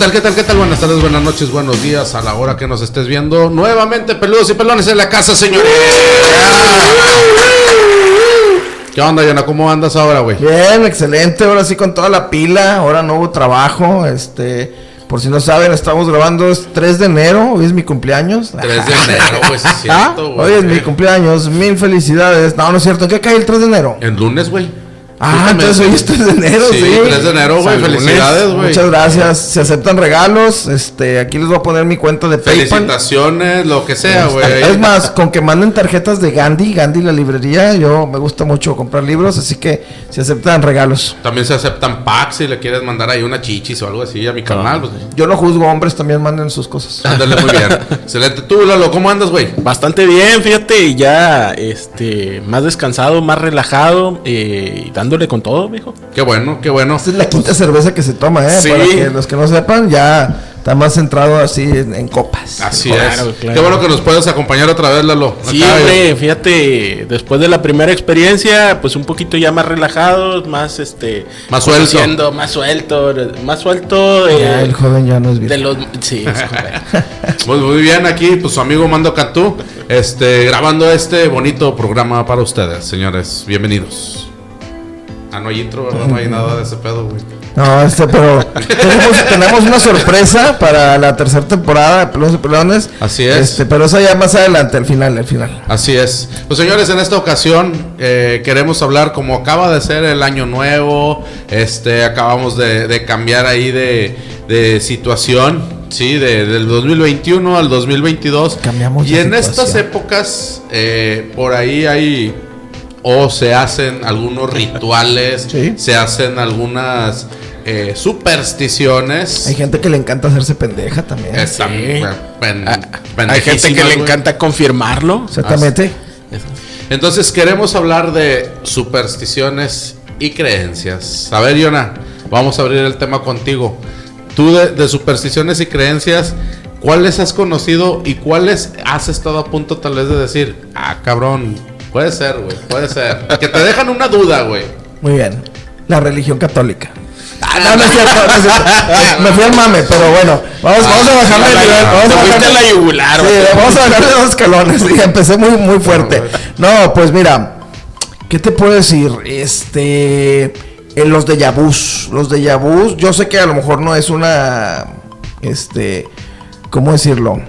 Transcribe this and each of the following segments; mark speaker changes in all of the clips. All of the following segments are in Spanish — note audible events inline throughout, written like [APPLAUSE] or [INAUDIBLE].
Speaker 1: tal, qué tal, qué tal? Buenas tardes, buenas noches, buenos días a la hora que nos estés viendo. Nuevamente, peludos y pelones en la casa, señores. ¿Qué onda, Yana? ¿Cómo andas ahora, güey?
Speaker 2: Bien, excelente. Ahora sí con toda la pila. Ahora no hubo trabajo. Este, por si no saben, estamos grabando es 3 de enero. Hoy es mi cumpleaños.
Speaker 1: 3 de enero, [LAUGHS] güey, sí es
Speaker 2: ¿Ah?
Speaker 1: güey.
Speaker 2: Hoy es mi cumpleaños. Mil felicidades. No, no es cierto. ¿En qué cae el 3 de enero?
Speaker 1: En lunes, güey.
Speaker 2: Ah, entonces hoy es 3 de enero, sí.
Speaker 1: Sí, 3 de enero, güey. Felicidades, güey.
Speaker 2: Muchas gracias. Se aceptan regalos. Este, aquí les voy a poner mi cuenta de PayPal.
Speaker 1: Felicitaciones, lo que sea, güey. [LAUGHS]
Speaker 2: Es más, con que manden tarjetas de Gandhi, Gandhi la librería, yo me gusta mucho comprar libros, así que se aceptan regalos.
Speaker 1: También se aceptan packs si le quieres mandar ahí una chichis o algo así a mi canal. Pues,
Speaker 2: Yo no juzgo hombres, también manden sus cosas.
Speaker 1: ándale muy bien. [LAUGHS] Excelente. Tú, Lalo, ¿cómo andas, güey?
Speaker 3: Bastante bien, fíjate, ya este más descansado, más relajado eh, y dándole con todo, viejo.
Speaker 1: Qué bueno, qué bueno.
Speaker 2: Esta es la quinta cerveza que se toma, ¿eh?
Speaker 3: Sí.
Speaker 2: Para que los que no sepan, ya está más centrado así en, en copas.
Speaker 1: Así
Speaker 3: Claro,
Speaker 1: es.
Speaker 3: claro.
Speaker 1: Qué bueno que nos puedes acompañar otra vez, Lalo.
Speaker 3: Sí,
Speaker 1: Acá,
Speaker 3: hombre, fíjate, después de la primera experiencia, pues un poquito ya más relajado, más este
Speaker 1: Más suelto.
Speaker 3: conociendo, más suelto, más suelto
Speaker 2: Ya,
Speaker 3: eh,
Speaker 2: el joven ya no es
Speaker 3: de los sí, es. [LAUGHS]
Speaker 1: Pues muy bien, aquí, pues su amigo Mando Cantú, este, grabando este bonito programa para ustedes, señores. Bienvenidos. No hay intro, ¿verdad? No hay nada de ese pedo, güey.
Speaker 2: No, este, pero tenemos, tenemos una sorpresa para la tercera temporada de Pelones y Pelones.
Speaker 1: Así es.
Speaker 2: Este, pero eso ya más adelante, al final, al final.
Speaker 1: Así es. Pues señores, en esta ocasión eh, queremos hablar como acaba de ser el año nuevo, este, acabamos de, de cambiar ahí de, de situación, sí, de- del 2021 al 2022.
Speaker 2: Cambiamos
Speaker 1: y en estas épocas, eh, por ahí hay o se hacen algunos rituales,
Speaker 2: Sí.
Speaker 1: se hacen algunas eh, supersticiones.
Speaker 2: Hay gente que le encanta hacerse pendeja también.
Speaker 1: Están,
Speaker 3: Sí.
Speaker 1: pen-
Speaker 3: Ah, Hay gente que le encanta confirmarlo.
Speaker 2: Exactamente.
Speaker 1: Entonces queremos hablar de supersticiones y creencias. A ver, Yona, vamos a abrir el tema contigo. Tú de, de supersticiones y creencias, ¿cuáles has conocido y cuáles has estado a punto tal vez de decir, ah, cabrón, puede ser, güey, puede ser? Que te dejan una duda, güey.
Speaker 2: Muy bien. La religión católica. Ah, no, no es cierto, no es cierto. Me fui al mame, pero bueno. Vamos, vamos a bajarle el nivel. Vamos a bajarle-
Speaker 3: la yugular,
Speaker 2: Sí, vamos a bajarle dos escalones. Empecé muy, muy fuerte. No, pues mira. ¿Qué te puedo decir? Este. En los de vus. Los de vus. Yo sé que a lo mejor no es una. Este. ¿Cómo decirlo?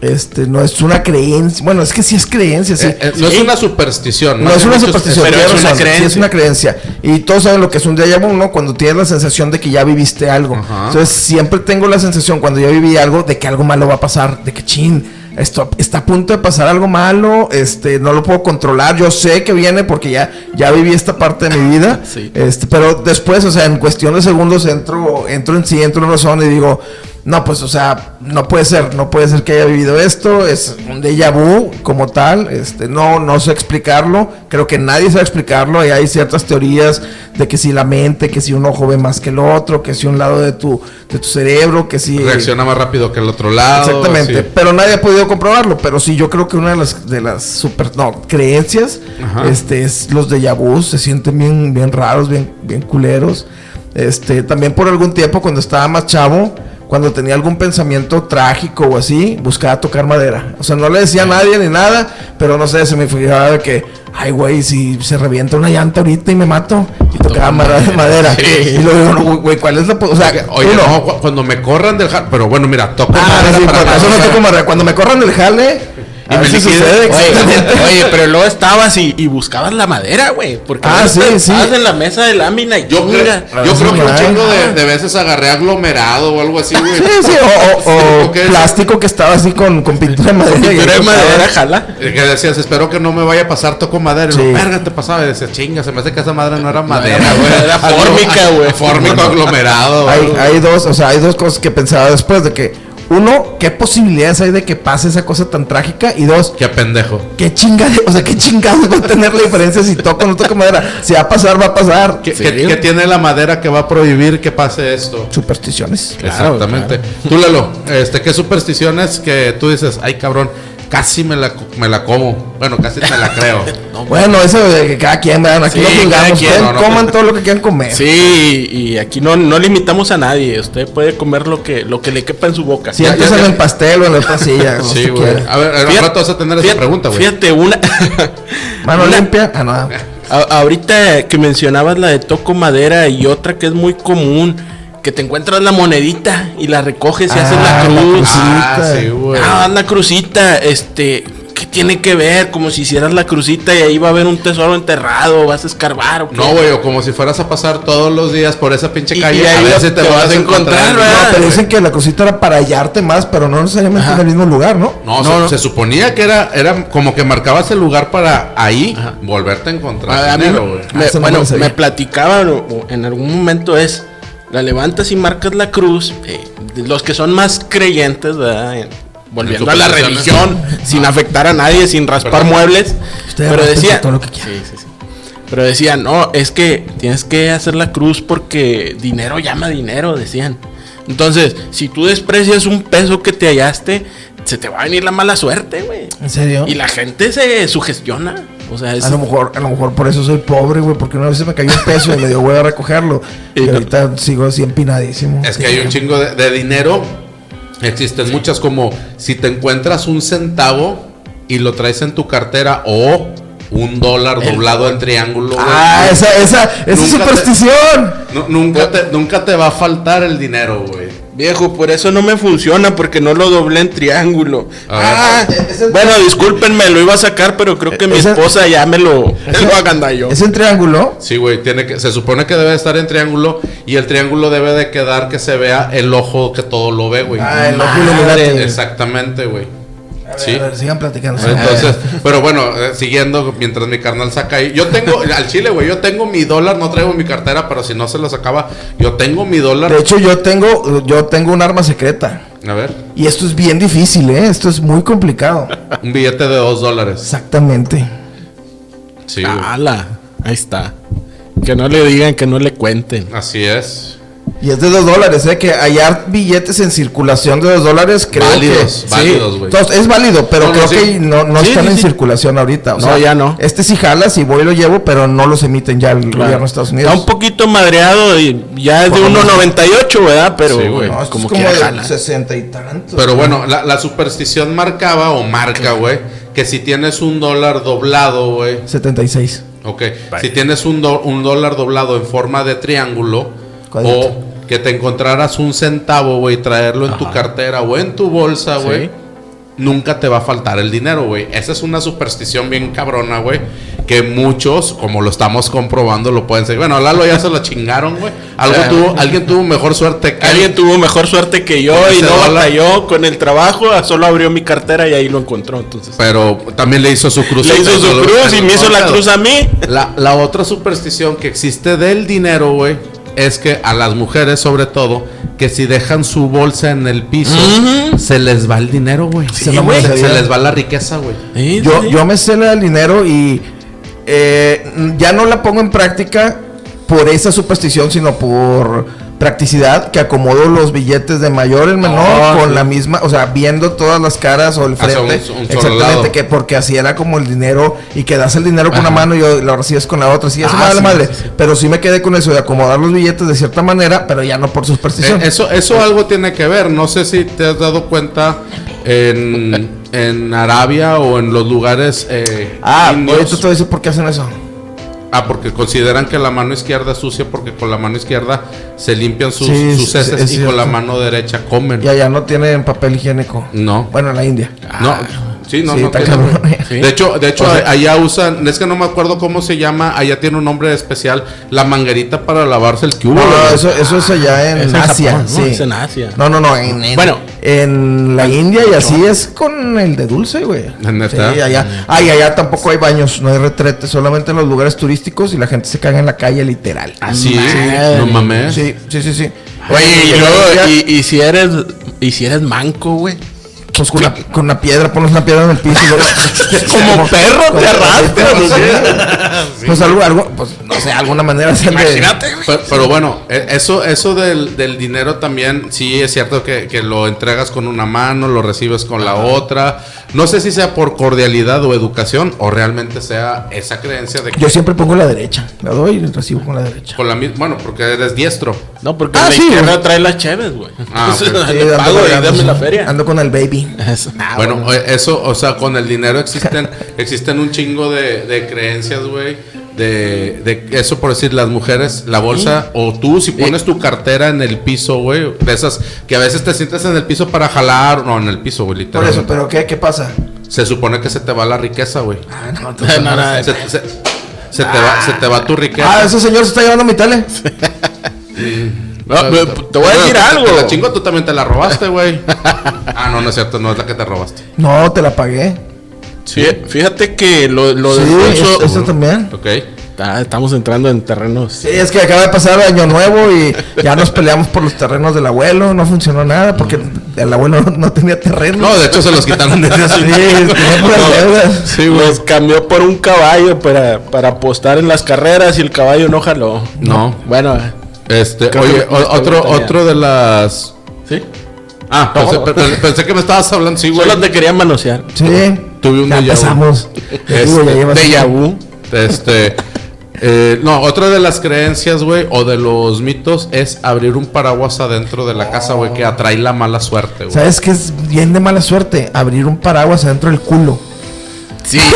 Speaker 2: Este, no es una creencia. Bueno, es que sí es creencia, sí.
Speaker 1: Eh, eh, no es una superstición.
Speaker 2: No
Speaker 1: más
Speaker 2: es una superstición,
Speaker 3: pero es una
Speaker 2: razón, sí
Speaker 3: creencia.
Speaker 2: es una creencia. Y todos saben lo que es un déjà vu, ¿no? Cuando tienes la sensación de que ya viviste algo.
Speaker 1: Ajá.
Speaker 2: Entonces, siempre tengo la sensación cuando ya viví algo de que algo malo va a pasar, de que chin, esto está a punto de pasar algo malo, este, no lo puedo controlar. Yo sé que viene porque ya, ya viví esta parte de mi vida. [LAUGHS]
Speaker 3: Sí.
Speaker 2: Este, pero después, o sea, en cuestión de segundos entro, entro en sí, entro en razón y digo, no, pues, o sea, no puede ser, no puede ser que haya vivido esto, es un déjà vu como tal, este, no, no sé explicarlo, creo que nadie sabe explicarlo, y hay ciertas teorías de que si la mente, que si un ojo ve más que el otro, que si un lado de tu, de tu cerebro, que si...
Speaker 1: Reacciona más rápido que el otro lado.
Speaker 2: Exactamente, pero nadie ha podido comprobarlo, pero sí yo creo que una de las de las super no, creencias
Speaker 1: Ajá.
Speaker 2: este es los de vu, se sienten bien bien raros, bien bien culeros. Este, también por algún tiempo cuando estaba más chavo, cuando tenía algún pensamiento trágico o así, buscaba tocar madera. O sea, no le decía a nadie ni nada, pero no sé, se me fijaba de que, ay, güey, si se revienta una llanta ahorita y me mato, y tocaba madera. madera.
Speaker 1: Sí.
Speaker 2: Y luego digo, güey, ¿cuál es la... O sea,
Speaker 1: Oye, no, cuando me corran del jardín. Pero bueno, mira, toco
Speaker 2: Ah,
Speaker 1: madera
Speaker 2: sí,
Speaker 1: para nada,
Speaker 2: eso no toco madera. Cuando me corran del jale, a
Speaker 3: me
Speaker 2: veces
Speaker 3: liquida.
Speaker 2: sucede [LAUGHS]
Speaker 3: Oye, pero luego estabas y, y buscabas la madera, güey. Porque
Speaker 2: Ah,
Speaker 3: luego
Speaker 2: sí,
Speaker 3: estabas
Speaker 2: sí.
Speaker 3: en la mesa de lámina y
Speaker 1: Yo, creo,
Speaker 3: chinga.
Speaker 1: yo creo que un chingo de, veces agarré aglomerado o algo así, güey.
Speaker 2: Sí, sí, o, plástico que estaba así con, con pintura de madera. y
Speaker 3: Pintura de madera, jala.
Speaker 1: Eh, Que decías, espero que no me vaya a pasar, toco madera. Y
Speaker 2: Sí.
Speaker 1: lo, verga, te pasaba. Y decía, chinga, se me hace que esa madera no era madera,
Speaker 3: era-
Speaker 1: güey.
Speaker 3: era
Speaker 1: Aglo-
Speaker 3: fórmica, güey. [LAUGHS]
Speaker 1: Fórmico aglomerado.
Speaker 2: Hay,
Speaker 1: güey.
Speaker 2: hay dos, o sea, hay dos cosas que pensaba después de que uno, ¿qué posibilidades hay de que pase esa cosa tan trágica? Y dos,
Speaker 1: Qué pendejo.
Speaker 2: ¿qué chingada, o sea, qué chingados va a tener la diferencia si toco o no toco madera? Si va a pasar, va a pasar.
Speaker 1: ¿Qué,
Speaker 3: ¿Sí?
Speaker 1: qué- qué tiene la madera que va a prohibir que pase esto?
Speaker 2: Supersticiones.
Speaker 3: Claro,
Speaker 1: Exactamente. Tú, Lalo, este, ¿qué supersticiones que tú dices, ay cabrón, casi me la, me la como. Bueno, casi me la creo. [LAUGHS]
Speaker 2: Bueno, eso de que cada quien, ¿verdad? Aquí
Speaker 3: Sí,
Speaker 2: no juzgamos. Ustedes
Speaker 1: No, no,
Speaker 2: coman todo lo que quieran comer.
Speaker 3: Sí, y aquí no, no limitamos a nadie. Usted puede comer lo que, lo que le quepa en su boca.
Speaker 2: Siéntese
Speaker 1: ya,
Speaker 2: en el pastel o en la otra [LAUGHS] silla. como
Speaker 1: Sí, güey. A ver, al
Speaker 3: Fíjate-
Speaker 1: rato vas a tener esa
Speaker 3: fíjate-
Speaker 1: pregunta, güey.
Speaker 3: Fíjate, una. [LAUGHS]
Speaker 2: Mano
Speaker 3: una-
Speaker 2: limpia. Ah, no.
Speaker 3: A- ahorita que mencionabas la de toco madera y otra que es muy común, que te encuentras la monedita y la recoges y haces la
Speaker 2: Ah, la
Speaker 3: cruz.
Speaker 2: crucita.
Speaker 1: Ah, sí, güey.
Speaker 3: Ah, la crucita, este, ¿qué tiene que ver? Como si hicieras la crucita y ahí va a haber un tesoro enterrado, vas a escarbar o qué?
Speaker 1: No, güey, o como si fueras a pasar todos los días por esa pinche calle.
Speaker 3: y ahí
Speaker 1: a ver si te,
Speaker 3: te
Speaker 1: vas
Speaker 3: vas
Speaker 1: a encontrar.
Speaker 3: encontrar,
Speaker 1: güey.
Speaker 3: ¿verdad?
Speaker 2: No, pero dicen que la cosita era para hallarte más, pero no necesariamente en el mismo lugar, ¿no?
Speaker 1: No,
Speaker 3: No,
Speaker 1: se,
Speaker 3: no.
Speaker 1: se suponía que era, era como que marcabas el lugar para ahí volverte a encontrar
Speaker 3: A, a mí
Speaker 1: dinero,
Speaker 3: me-
Speaker 2: Ah,
Speaker 3: bueno,
Speaker 2: me
Speaker 3: platicaban en algún momento es, la levantas y marcas la cruz, eh, los que son más creyentes, ¿verdad? En- volviendo a la religión, sin afectar a nadie, sin raspar
Speaker 1: Perdón.
Speaker 3: muebles.
Speaker 2: Usted
Speaker 3: pero decía,
Speaker 2: todo lo que quiera.
Speaker 3: Sí, sí, sí. Pero decían, no, es que tienes que hacer la cruz porque dinero llama dinero, decían. Entonces, si tú desprecias un peso que te hallaste, se te va a venir la mala suerte, güey.
Speaker 2: ¿En serio?
Speaker 3: Y la gente se sugestiona. O sea, es,
Speaker 2: A lo mejor, a lo mejor por eso soy pobre, güey, porque una vez se me cayó un peso y me dio huevo a recogerlo. [LAUGHS]
Speaker 3: Y
Speaker 2: Y
Speaker 3: no-
Speaker 2: ahorita sigo así empinadísimo.
Speaker 1: Es que hay un chingo de, de dinero. Existen muchas como si te encuentras un centavo y lo traes en tu cartera o un dólar
Speaker 3: El
Speaker 1: doblado en triángulo. güey.
Speaker 2: Ah, esa, esa, esa
Speaker 1: Nunca
Speaker 2: superstición.
Speaker 1: Nu- nunca, te, nunca te va a faltar el dinero, güey.
Speaker 3: Viejo, por eso no me funciona, porque no lo doblé en triángulo. Ah,
Speaker 2: el-
Speaker 3: bueno, discúlpenme, lo iba a sacar, pero creo que mi
Speaker 2: Ese-
Speaker 3: esposa ya me lo, me lo agandalló.
Speaker 2: Es en triángulo.
Speaker 1: Sí, güey, tiene que, se supone que debe estar en triángulo y el triángulo debe de quedar que se vea el ojo que todo lo ve, güey.
Speaker 2: Ah, el ojo. Illuminati.
Speaker 1: Exactamente, güey.
Speaker 2: A ver,
Speaker 1: Sí.
Speaker 2: a ver, sigan platicando.
Speaker 1: Entonces, pero bueno, eh, siguiendo mientras mi carnal saca ahí. Yo tengo, al chile, güey, yo tengo mi dólar, no traigo mi cartera, pero si no se lo sacaba, yo tengo mi dólar.
Speaker 2: De hecho, yo tengo, yo tengo un arma secreta.
Speaker 1: A ver,
Speaker 2: Y esto es bien difícil, ¿eh? Esto es muy complicado. [LAUGHS]
Speaker 1: un billete de dos dólares.
Speaker 2: Exactamente.
Speaker 1: Sí, güey.
Speaker 3: Ahí está. Que no le digan, que no le cuenten.
Speaker 1: Así es.
Speaker 2: Y es de dos dólares, ¿eh? Que hallar billetes en circulación de dos dólares, creo
Speaker 1: Válidos,
Speaker 2: que...
Speaker 1: válidos, güey.
Speaker 2: Entonces, es válido, pero
Speaker 1: No, no,
Speaker 2: creo
Speaker 1: sí.
Speaker 2: que no, no
Speaker 3: Sí,
Speaker 2: están
Speaker 3: sí,
Speaker 2: en
Speaker 3: sí.
Speaker 2: circulación ahorita. O
Speaker 3: No,
Speaker 2: sea,
Speaker 3: ya no.
Speaker 2: Este sí jala, si voy y lo llevo, pero no los emiten ya el
Speaker 3: Claro.
Speaker 2: gobierno de Estados Unidos.
Speaker 3: Está un poquito madreado y ya es de
Speaker 2: Por lo
Speaker 3: 1.98, ¿verdad? Pero
Speaker 1: Sí, güey.
Speaker 2: No, esto
Speaker 3: como
Speaker 2: es como
Speaker 3: quiera
Speaker 2: de
Speaker 3: jala.
Speaker 2: 60 y tantos.
Speaker 1: Pero bueno, la, la superstición marcaba o marca, güey, que si tienes un dólar doblado, güey,
Speaker 2: 76.
Speaker 1: ok, si tienes un, do- un dólar doblado en forma de triángulo
Speaker 2: Cuadrito.
Speaker 1: o que te encontraras un centavo, güey, traerlo en tu cartera o en tu bolsa,
Speaker 3: Sí.
Speaker 1: güey, nunca te va a faltar el dinero, güey. Esa es una superstición bien cabrona, güey, que muchos, como lo estamos comprobando, lo pueden seguir. Bueno, a Lalo ya se lo chingaron, güey. Tuvo, alguien tuvo mejor suerte que
Speaker 3: Alguien tuvo mejor suerte que yo y no
Speaker 1: dólar.
Speaker 3: batalló con el trabajo, solo abrió mi cartera y ahí lo encontró. Entonces,
Speaker 1: Pero también le hizo su cruz.
Speaker 3: le hizo su cruz y me hizo la cruz a mí.
Speaker 1: La, la otra superstición que existe del dinero, güey, es que a las mujeres, sobre todo, que si dejan su bolsa en el piso, se les va el dinero, güey.
Speaker 2: Sí,
Speaker 1: se, les va la riqueza, güey.
Speaker 3: Sí,
Speaker 2: Yo,
Speaker 3: sí.
Speaker 2: yo me sé del dinero y eh, ya no la pongo en práctica por esa superstición, sino por practicidad, que acomodo los billetes de mayor en menor
Speaker 3: Ah,
Speaker 2: con
Speaker 3: sí.
Speaker 2: la misma, o sea, viendo todas las caras o el frente.
Speaker 1: un- un solo
Speaker 2: exactamente, que porque así era como el dinero y que das el dinero con una mano y lo recibes con la otra. Sí, eso
Speaker 3: Ah,
Speaker 2: me
Speaker 3: sí,
Speaker 2: madre.
Speaker 3: sí.
Speaker 2: Pero sí me quedé con eso de acomodar los billetes de cierta manera, pero ya no por superstición.
Speaker 1: Eh, eso, eso algo tiene que ver. No sé si te has dado cuenta en, en Arabia o en los lugares eh,
Speaker 2: ah,
Speaker 1: indios.
Speaker 2: ahorita te voy a decir por qué hacen eso.
Speaker 1: Ah, porque consideran que la mano izquierda es sucia porque con la mano izquierda se limpian sus,
Speaker 2: Sí,
Speaker 1: sus heces
Speaker 2: es
Speaker 1: y con la mano derecha comen.
Speaker 2: Y allá no tienen papel higiénico.
Speaker 1: No.
Speaker 2: Bueno, en la India.
Speaker 1: No, sí, no,
Speaker 2: Sí,
Speaker 1: no tiene.
Speaker 3: Sí.
Speaker 1: De hecho, de hecho
Speaker 2: O sea-
Speaker 1: allá usan, es que no me acuerdo cómo se llama, allá tiene un nombre especial, la manguerita para lavarse el cubo.
Speaker 2: No, eso, eso es allá en
Speaker 3: Es en
Speaker 2: Asia.
Speaker 3: Japón, ¿no?
Speaker 2: sí.
Speaker 3: Es en Asia.
Speaker 2: No, no, no. En, en-
Speaker 3: Bueno.
Speaker 2: en la India y así es con el de dulce, güey. Sí, allá. Ay, allá tampoco hay baños, no hay retretes, solamente en los lugares turísticos y la gente se caga en la calle literal.
Speaker 1: Así, no mames.
Speaker 2: Sí, sí, sí, sí.
Speaker 3: Oye, y
Speaker 2: India-
Speaker 3: y, y si eres, y si eres manco, güey.
Speaker 2: Pues con una, con una piedra, pones una piedra en el piso y luego... [LAUGHS]
Speaker 3: Como perro te arrastras,
Speaker 2: Pues,
Speaker 3: ¿sí?
Speaker 2: Pues algo, algo, pues no sé, alguna manera de-
Speaker 3: Imagínate, güey.
Speaker 1: Pero, pero bueno, e- eso, eso del, del dinero también, sí es cierto que, que lo entregas con una mano, lo recibes con la otra. No sé si sea por cordialidad o educación o realmente sea esa creencia de que
Speaker 2: Yo siempre pongo la derecha. La doy y recibo con la derecha.
Speaker 1: con la misma, bueno, porque eres diestro.
Speaker 3: No, porque
Speaker 2: Ah,
Speaker 3: la
Speaker 2: sí,
Speaker 3: izquierda
Speaker 2: güey.
Speaker 3: trae las cheves, güey.
Speaker 1: Ah, [LAUGHS] ok.
Speaker 3: Entonces,
Speaker 2: Sí,
Speaker 3: le pago y dame la feria.
Speaker 2: Ando con el baby.
Speaker 3: Eso. Ah,
Speaker 1: bueno, eh, eso, o sea, con el dinero existen, existen un chingo de, de creencias, güey. De, de eso por decir, las mujeres, la bolsa, o tú si pones tu cartera en el piso, güey, de esas que a veces te sientes en el piso para jalar, no, en el piso, güey,
Speaker 2: Por
Speaker 1: literalmente.
Speaker 2: eso, pero ¿qué, qué pasa?
Speaker 1: Se supone que se te va la riqueza, güey.
Speaker 2: Ah, [LAUGHS] no,
Speaker 3: No, no,
Speaker 1: Se, se- se te va, se te va tu riqueza.
Speaker 2: Ah, ese señor se está llevando mi tele.
Speaker 3: No, te voy a decir
Speaker 1: Bueno,
Speaker 3: algo.
Speaker 1: Te la chingo, tú también te la robaste, güey. [LAUGHS] ah, no, no es cierto, no es la que te robaste.
Speaker 2: No, te la pagué.
Speaker 3: Fí- Fíjate que lo, lo
Speaker 2: Sí,
Speaker 3: del bolso-
Speaker 2: es- eso también.
Speaker 1: Ok.
Speaker 3: Ah, estamos entrando en terrenos.
Speaker 2: Sí, es que acaba de pasar año nuevo y ya nos peleamos por los terrenos del abuelo. No funcionó nada porque el abuelo no, no tenía terreno.
Speaker 1: No, de hecho se los quitaron [LAUGHS] desde hace
Speaker 2: Sí.
Speaker 3: Sí, Los cambió por un caballo para, para apostar en las carreras y el caballo no jaló.
Speaker 1: No.
Speaker 3: Bueno,
Speaker 1: Este,
Speaker 3: Creo
Speaker 1: oye,
Speaker 3: que
Speaker 1: otro, otro de las.
Speaker 3: sí.
Speaker 1: Ah,
Speaker 3: No.
Speaker 1: pensé, pe- pe- pensé que me estabas hablando, sí, güey.
Speaker 3: Solo te quería manosear.
Speaker 2: Sí.
Speaker 1: Tuve un
Speaker 2: ya
Speaker 1: déjà vu. Este,
Speaker 3: vu.
Speaker 1: Este. eh, no, otra de las creencias, güey, o de los mitos es abrir un paraguas adentro de la casa, güey, que atrae la mala suerte, güey.
Speaker 2: ¿Sabes qué es bien de mala suerte? Abrir un paraguas adentro del culo.
Speaker 3: Sí. [LAUGHS]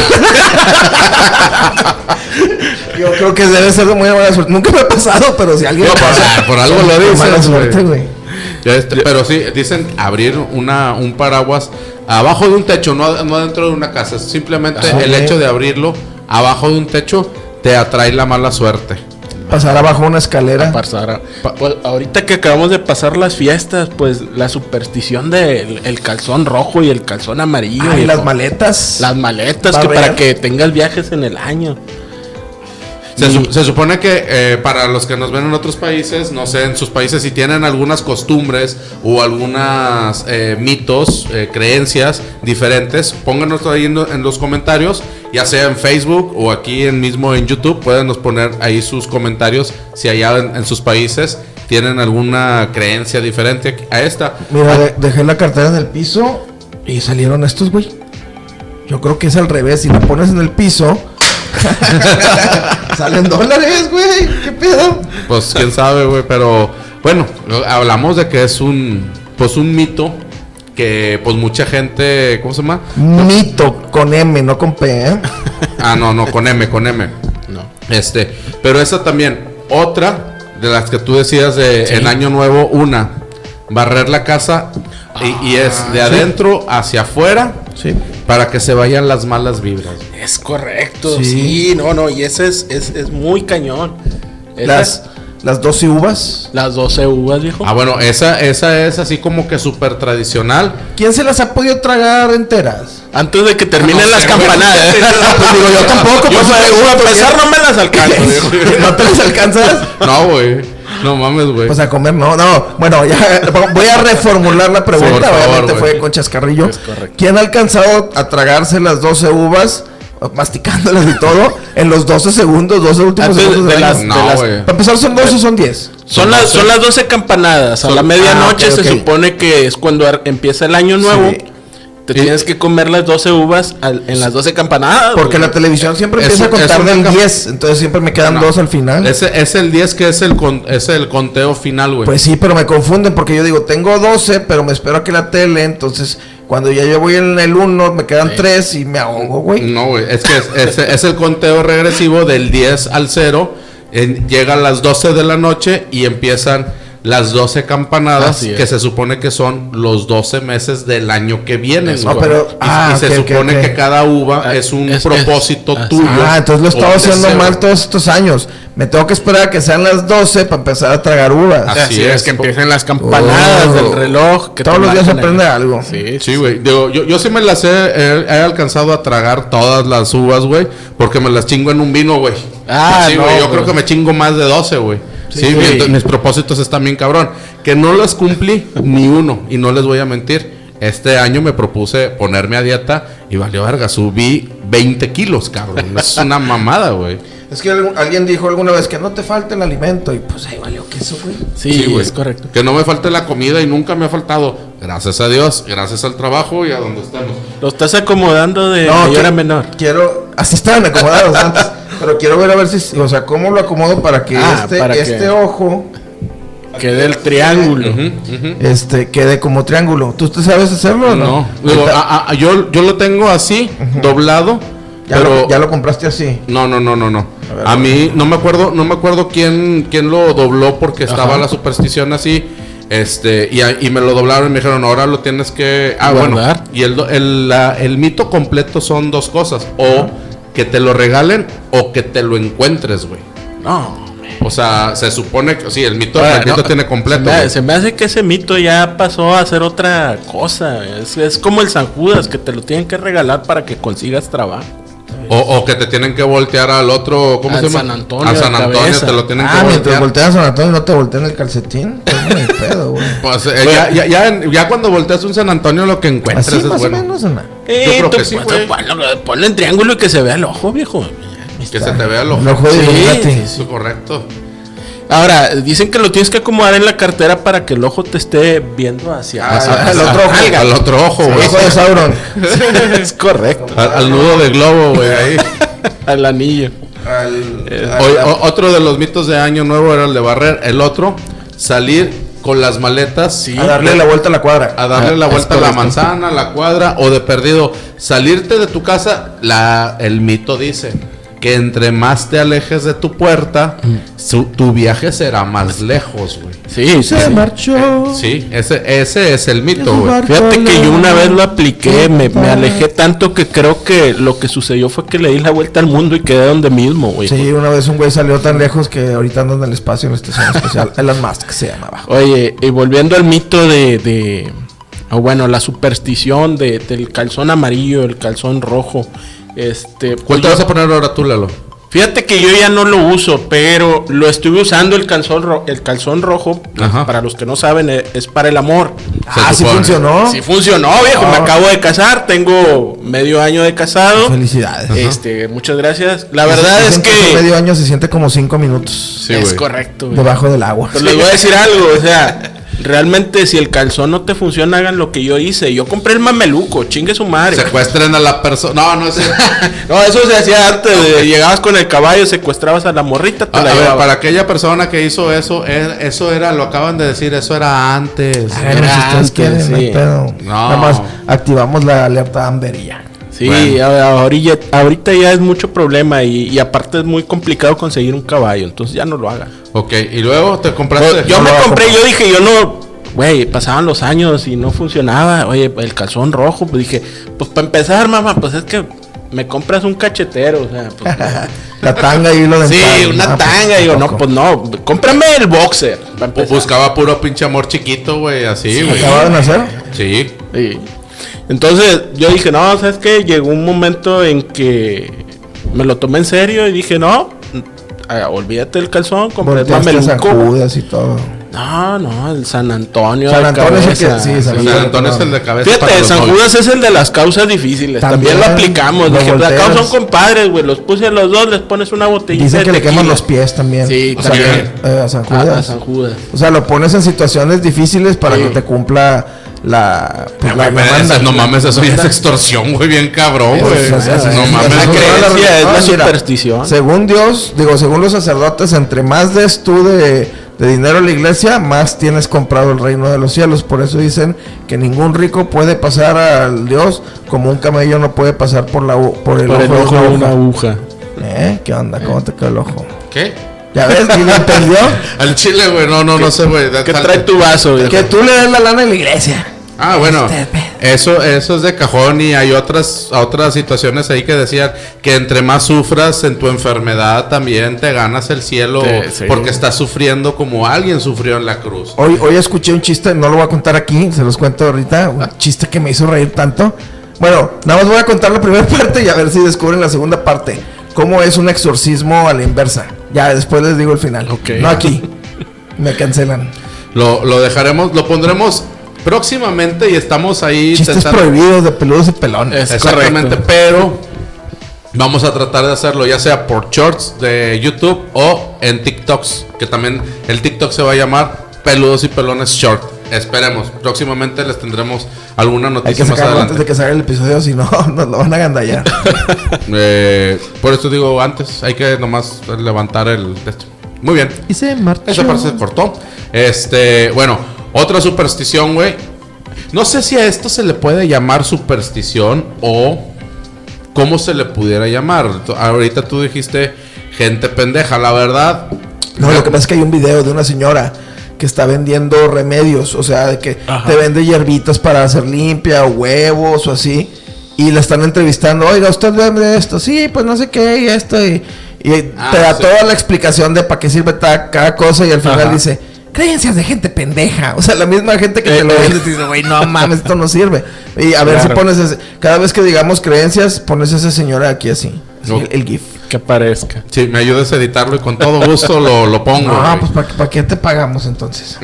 Speaker 3: [LAUGHS]
Speaker 2: Yo creo que debe ser de muy mala suerte. Nunca me ha pasado, pero si alguien
Speaker 1: No, por-
Speaker 2: pasa,
Speaker 1: por algo lo
Speaker 2: de
Speaker 1: dices,
Speaker 2: Mala suerte, güey.
Speaker 1: Este, pero sí, dicen abrir una, un paraguas abajo de un techo, no, no dentro de una casa. Simplemente
Speaker 2: Ah,
Speaker 1: el hecho de abrirlo abajo de un techo te atrae la mala suerte.
Speaker 2: Pasar abajo una escalera.
Speaker 3: Pasar a- pues, ahorita que acabamos de pasar las fiestas, pues la superstición del el calzón rojo y el calzón amarillo.
Speaker 2: Ah, y las maletas.
Speaker 3: Las maletas que para que tengas viajes en el año.
Speaker 1: Se, su- se supone que eh, para los que nos ven en otros países, no sé, en sus países si tienen algunas costumbres o algunas eh, mitos, eh, creencias diferentes, pónganos ahí en, en los comentarios, ya sea en Facebook o aquí en mismo en YouTube, pueden nos poner ahí sus comentarios si allá en, en sus países tienen alguna creencia diferente a esta.
Speaker 2: Mira, de- dejé la cartera en el piso y salieron estos, güey. Yo creo que es al revés. Si la pones en el piso, [LAUGHS] salen dólares, güey. ¿Qué pedo?
Speaker 1: Pues quién sabe, güey, pero bueno, hablamos de que es un pues un mito que pues mucha gente, ¿cómo se llama?
Speaker 2: Mito con M, no con P, ¿eh?
Speaker 1: Ah, no, no, con M, con M.
Speaker 3: No.
Speaker 1: Este, pero esa también, otra de las que tú decías de en Año Nuevo, una, barrer la casa y, y es de adentro hacia afuera
Speaker 2: Sí.
Speaker 1: Para que se vayan las malas vibras.
Speaker 3: Es correcto,
Speaker 2: Sí.
Speaker 3: sí, no, no, y ese es, es, es muy cañón.
Speaker 2: Las, las 12 uvas.
Speaker 3: las 12 uvas, viejo.
Speaker 1: Ah, bueno, esa, esa es así como que súper tradicional.
Speaker 2: ¿Quién se las ha podido tragar enteras?
Speaker 3: Antes de que terminen
Speaker 1: No
Speaker 3: las campanadas. [LAUGHS] [LAUGHS]
Speaker 2: Pues digo, yo tampoco,
Speaker 3: Yo
Speaker 2: pues,
Speaker 3: para [LAUGHS] empezar no me las alcanzo.
Speaker 2: ¿No te las alcanzas?
Speaker 1: No, güey. No mames, güey.
Speaker 2: Pues a comer, no, no. Bueno, ya [LAUGHS] voy a reformular la pregunta.
Speaker 1: Favor,
Speaker 2: Obviamente
Speaker 1: güey.
Speaker 2: fue con chascarrillo.
Speaker 3: Es correcto.
Speaker 2: ¿Quién ha alcanzado a tragarse las 12 uvas, masticándolas y todo, en los 12 segundos, 12 últimos
Speaker 3: Antes
Speaker 2: segundos
Speaker 3: de
Speaker 2: del
Speaker 3: las-
Speaker 1: no,
Speaker 3: las-
Speaker 1: güey.
Speaker 2: Para empezar, son 12 o son 10.
Speaker 3: Son las, son las 12 campanadas. A la
Speaker 1: Son-
Speaker 3: medianoche
Speaker 2: ah, ok,
Speaker 3: se
Speaker 2: ok.
Speaker 3: supone que es cuando empieza el año nuevo.
Speaker 2: Sí.
Speaker 3: Te tienes que comer las 12 uvas al- en las 12 campanadas.
Speaker 2: Porque
Speaker 3: güey.
Speaker 2: la televisión siempre
Speaker 1: Es
Speaker 2: empieza a contar del
Speaker 1: cam-
Speaker 2: 10. Entonces siempre me quedan
Speaker 1: No.
Speaker 2: dos al final.
Speaker 1: Ese es el 10 que es el, con- es el conteo final, güey.
Speaker 2: Pues sí, pero me confunden porque yo digo, tengo 12, pero me espero a que la tele, entonces cuando ya yo voy en el 1, me quedan 3 y me ahogo, güey.
Speaker 1: No, güey, es que es, es- es el conteo regresivo del 10 al 0. en- llega a las 12 de la noche y empiezan las 12 campanadas
Speaker 3: es.
Speaker 1: que se supone que son los 12 meses del año que güey.
Speaker 2: No, pero-
Speaker 1: y,
Speaker 2: ah,
Speaker 1: y se supone que cada uva
Speaker 3: Ah,
Speaker 1: es un
Speaker 3: es-
Speaker 1: propósito tuyo.
Speaker 2: Ah, entonces lo he estado haciendo
Speaker 1: deseo.
Speaker 2: mal todos estos años. Me tengo que esperar a que sean las 12 para empezar a tragar uvas.
Speaker 1: Así
Speaker 3: Así es,
Speaker 1: es.
Speaker 3: que empiecen las campanadas
Speaker 2: Oh.
Speaker 3: del reloj. Que
Speaker 2: Todos los días
Speaker 3: marcan
Speaker 2: aprende algo.
Speaker 3: Sí,
Speaker 1: Sí, güey. Digo, yo, yo sí me las he, he- he alcanzado a tragar todas las uvas, güey, porque me las chingo en un vino, güey.
Speaker 3: Ah,
Speaker 1: sí,
Speaker 3: no,
Speaker 1: güey. Yo
Speaker 3: pues.
Speaker 1: creo que me chingo más de 12, güey. Sí,
Speaker 3: Sí.
Speaker 1: mi- entonces mis propósitos están bien cabrón. Que no los cumplí ni uno, y no les voy a mentir. Este año me propuse ponerme a dieta y valió verga, subí 20 kilos, cabrón. Es [LAUGHS] una mamada, güey.
Speaker 2: Es que alguien dijo alguna vez que no te falta el alimento y pues ahí valió que eso, güey.
Speaker 3: Sí,
Speaker 1: güey.
Speaker 3: es correcto.
Speaker 1: Que no me falte la comida y nunca me ha faltado. Gracias a Dios, gracias al trabajo y a donde estamos.
Speaker 3: Lo estás acomodando de mayor
Speaker 2: que-
Speaker 3: a menor.
Speaker 2: Quiero, así estaban acomodados antes, [LAUGHS] pero quiero ver a ver si, o sea, cómo lo acomodo para que
Speaker 3: Ah,
Speaker 2: este,
Speaker 3: para que-
Speaker 2: este ojo,
Speaker 3: Que el triángulo.
Speaker 1: Ujú, ujú.
Speaker 2: este, quede como triángulo. ¿Tú te sabes hacerlo o no?
Speaker 1: No, digo, a- a- yo, yo lo tengo así, doblado,
Speaker 2: ya,
Speaker 1: pero
Speaker 2: lo, ya lo compraste así.
Speaker 1: no, no, no, no, no.
Speaker 2: A ver,
Speaker 1: A mí no me acuerdo, no me acuerdo quién, quién lo dobló porque estaba
Speaker 3: Ajá.
Speaker 1: la superstición así. Este, y, a- y me lo doblaron y me dijeron, ahora lo tienes que. Ah,
Speaker 3: Guardar.
Speaker 1: bueno. Y el, do- el, la- el mito completo son dos cosas: o que te lo regalen o que te lo encuentres, güey.
Speaker 3: No.
Speaker 1: O sea, se supone que sí, el mito,
Speaker 3: Ahora,
Speaker 1: el mito
Speaker 3: no,
Speaker 1: tiene completo.
Speaker 3: Se me, se me hace que ese mito ya pasó a ser otra cosa. Es, es como el San Judas, que te lo tienen que regalar para que consigas trabajo.
Speaker 1: O, o que te tienen que voltear al otro, ¿cómo
Speaker 3: Al
Speaker 1: se llama?
Speaker 3: San Antonio
Speaker 1: Al San Antonio
Speaker 3: cabeza.
Speaker 1: te lo tienen
Speaker 2: Ah,
Speaker 1: que
Speaker 2: mientras
Speaker 1: voltear.
Speaker 2: volteas a San Antonio no te voltean el calcetín. [LAUGHS] Pues pedo, güey.
Speaker 1: Pues, eh, ya, ya, ya, ya cuando volteas un San Antonio lo que encuentras
Speaker 2: Así
Speaker 1: es
Speaker 2: más
Speaker 1: bueno.
Speaker 2: o menos, ¿o no?
Speaker 3: Eh,
Speaker 1: creo
Speaker 3: tú
Speaker 1: que sí,
Speaker 3: ponlo, ponlo en triángulo y que se vea el ojo, viejo.
Speaker 1: Que se te vea el ojo.
Speaker 2: El ojo de
Speaker 3: Sí, sí,
Speaker 1: Eso correcto.
Speaker 3: Ahora, dicen que lo tienes que acomodar en la cartera para que el ojo te esté viendo hacia,
Speaker 2: Ah,
Speaker 3: hacia-
Speaker 2: el
Speaker 3: hacia-
Speaker 2: otro ojo.
Speaker 1: Al otro ojo, güey.
Speaker 2: Ojo de Sauron. [LAUGHS]
Speaker 3: es correcto.
Speaker 1: Al, al nudo de globo, güey. ahí. [LAUGHS]
Speaker 3: Al anillo.
Speaker 2: Al-
Speaker 3: Eh,
Speaker 2: al-
Speaker 1: Hoy- o- otro de los mitos de Año Nuevo era el de barrer. El otro, salir con las maletas.
Speaker 2: a darle la vuelta a la cuadra.
Speaker 1: a darle
Speaker 3: Ah,
Speaker 1: la vuelta a la manzana, a la cuadra o de perdido salirte de tu casa, la, el mito dice que entre más te alejes de tu puerta, su- tu viaje será más lejos, güey.
Speaker 3: Sí, sí, sí.
Speaker 2: marchó.
Speaker 1: Sí, ese, ese es el mito, güey.
Speaker 3: Fíjate que yo una vez lo apliqué, me, me alejé tanto que creo que lo que sucedió fue que le di la vuelta al mundo y quedé donde mismo, güey.
Speaker 2: Sí, una vez un güey salió tan lejos que ahorita anda en el espacio en la estación especial. [LAUGHS] Elon Musk se llamaba.
Speaker 3: Oye, y volviendo al mito de, de o bueno, la superstición de, del calzón amarillo, el calzón rojo, este,
Speaker 1: ¿Cuál
Speaker 3: pues
Speaker 1: te
Speaker 3: yo-
Speaker 1: vas a poner ahora tú, Lalo?
Speaker 3: Fíjate que yo ya no lo uso, pero lo estuve usando el calzón, ro- el calzón rojo. pues,
Speaker 1: Ajá.
Speaker 3: para los que no saben, e- es para el amor.
Speaker 2: Ah, sí funcionó.
Speaker 3: Sí funcionó, viejo. Me
Speaker 2: Ah.
Speaker 3: acabo de casar, tengo medio año de casado.
Speaker 2: Felicidades.
Speaker 3: Este, muchas gracias. La verdad es que
Speaker 2: medio año se siente como cinco minutos
Speaker 1: Sí,
Speaker 3: es correcto.
Speaker 2: debajo del agua.
Speaker 3: Pero les voy a decir algo, o sea, realmente si el calzón no te funciona, hagan lo que yo hice. Yo compré el mameluco, chingue su madre.
Speaker 1: Secuestren a la persona. No, no es cierto. [LAUGHS]
Speaker 3: No, eso se hacía antes. llegabas con el caballo, secuestrabas a la morrita, te
Speaker 1: A,
Speaker 3: la
Speaker 1: a ver, para aquella persona que hizo eso, eh, eso era, lo acaban de decir, eso era antes.
Speaker 2: Bueno,
Speaker 3: Era
Speaker 2: si ustedes
Speaker 3: antes,
Speaker 2: quieren, no hay
Speaker 3: sí.
Speaker 2: pedo.
Speaker 1: No.
Speaker 2: Nada más activamos la alerta Amber y ya.
Speaker 3: Sí,
Speaker 1: Bueno.
Speaker 3: ahorita, ahorita ya es mucho problema y, y aparte es muy complicado conseguir un caballo, entonces ya no lo haga.
Speaker 1: Ok, y luego te compraste.
Speaker 3: yo
Speaker 2: no
Speaker 3: me compré, yo dije, yo no, güey, pasaban los años y no funcionaba, oye, el calzón rojo, pues dije, pues para empezar, mamá, pues es que me compras un cachetero, o sea, pues, [LAUGHS]
Speaker 2: La tanga y lo
Speaker 3: sí, una
Speaker 2: Ah, pues,
Speaker 3: tanga, digo, no, pues no, cómprame el boxer.
Speaker 1: Buscaba puro pinche amor chiquito, güey, así, güey.
Speaker 2: ¿Acaba de nacer?
Speaker 1: Sí.
Speaker 3: Sí. Entonces yo dije, no, ¿sabes qué? Llegó un momento en que me lo tomé en serio y dije, no, ah, olvídate del calzón, compré.
Speaker 2: Judas y todo.
Speaker 3: No, no, el San Antonio.
Speaker 2: San
Speaker 3: de
Speaker 2: Antonio es el que- sí, San
Speaker 1: San Antonio es el de cabeza.
Speaker 3: Fíjate,
Speaker 1: los
Speaker 3: San
Speaker 1: novios.
Speaker 3: Judas es el de las causas difíciles. También,
Speaker 2: También,
Speaker 3: lo aplicamos.
Speaker 2: lo
Speaker 3: Dije, acá son compadres, güey. Los puse a los dos, les pones una botellita
Speaker 2: Dicen
Speaker 3: de
Speaker 2: que le queman los pies también.
Speaker 3: Sí,
Speaker 2: O sea,
Speaker 3: también.
Speaker 2: eh, a San
Speaker 3: Ah,
Speaker 2: Judas.
Speaker 3: a San Judas.
Speaker 2: O sea, lo pones en situaciones difíciles para
Speaker 3: Sí.
Speaker 2: que te cumpla la. pues, la demanda.
Speaker 1: no mames, eso ya es extorsión, güey, bien cabrón, güey.
Speaker 2: es- eso es-
Speaker 1: No mames.
Speaker 2: es-
Speaker 3: La creencia es la
Speaker 2: No, mira,
Speaker 3: superstición.
Speaker 2: Según Dios, digo, según los sacerdotes, entre más des tú de, de dinero a la iglesia, más tienes comprado el reino de los cielos. Por eso dicen que ningún rico puede pasar al Dios como un camello no puede pasar por, la, u- por el
Speaker 3: Por el
Speaker 2: ojo,
Speaker 3: ojo
Speaker 2: de una aguja. ¿Eh? ¿Qué onda? ¿Cómo te quedó el ojo?
Speaker 1: ¿Qué?
Speaker 2: ¿Ya ves? ¿Y lo entendió? [LAUGHS]
Speaker 1: Al chile, güey, no, no, no sé, güey.
Speaker 3: ¿Qué trae tu vaso, güey?
Speaker 2: que tú le des la lana a la iglesia.
Speaker 1: Ah, bueno,
Speaker 2: Este
Speaker 1: eso, eso es de cajón y hay otras, otras situaciones ahí que decían que entre más sufras en tu enfermedad también te ganas el cielo
Speaker 3: Sí, sí.
Speaker 1: porque estás sufriendo como alguien sufrió en la cruz.
Speaker 2: Hoy, hoy escuché un chiste, no lo voy a contar aquí, se los cuento ahorita. Un chiste que me hizo reír tanto. Bueno, nada más voy a contar la primera [LAUGHS] parte y a ver si descubren la segunda parte. ¿Cómo es un exorcismo a la inversa? Ya después les digo el final.
Speaker 3: Ok.
Speaker 2: No aquí. [LAUGHS] Me cancelan.
Speaker 1: Lo, lo dejaremos, lo pondremos próximamente y estamos ahí
Speaker 2: Chistes
Speaker 1: tentando-
Speaker 2: prohibidos de peludos y pelones.
Speaker 3: Es
Speaker 1: Exactamente,
Speaker 3: correcto.
Speaker 1: pero vamos a tratar de hacerlo ya sea por shorts de YouTube o en TikToks, que también el TikTok se va a llamar Peludos y Pelones Short. Esperemos, próximamente les tendremos alguna
Speaker 2: Hay que
Speaker 1: noticia más
Speaker 2: sacarlo antes
Speaker 1: adelante.
Speaker 2: de que salga el episodio, si no, [LAUGHS] nos lo van a gandallar. [LAUGHS]
Speaker 1: Eh, por eso digo antes, hay que nomás levantar el. Muy bien.
Speaker 2: y se marchó.
Speaker 1: Esa parte se cortó. Este, bueno, otra superstición, güey. No sé si a esto se le puede llamar superstición o cómo se le pudiera llamar. Ahorita tú dijiste gente pendeja, la verdad.
Speaker 2: No, lo que pasa es que hay un video de una señora que está vendiendo remedios, o sea, de que
Speaker 3: Ajá.
Speaker 2: te vende hierbitas para hacer limpia o huevos o así. Y la están entrevistando, oiga, ¿usted vende esto? Sí, pues no sé qué, y esto, y, y
Speaker 1: Ah,
Speaker 2: te da
Speaker 1: sí.
Speaker 2: toda la explicación de para qué sirve cada cosa y al final
Speaker 3: Ajá.
Speaker 2: dice, creencias de gente pendeja. O sea, la misma gente que te lo vende te dice, güey, no mames, esto no sirve. Y a ver si pones ese, cada vez que digamos creencias, pones a esa señora aquí así, así,
Speaker 1: No.
Speaker 2: el, el GIF.
Speaker 3: Que parezca.
Speaker 1: Si me ayudas a editarlo y con todo gusto lo, lo pongo.
Speaker 2: No,
Speaker 1: güey.
Speaker 2: pues ¿para qué te pagamos entonces?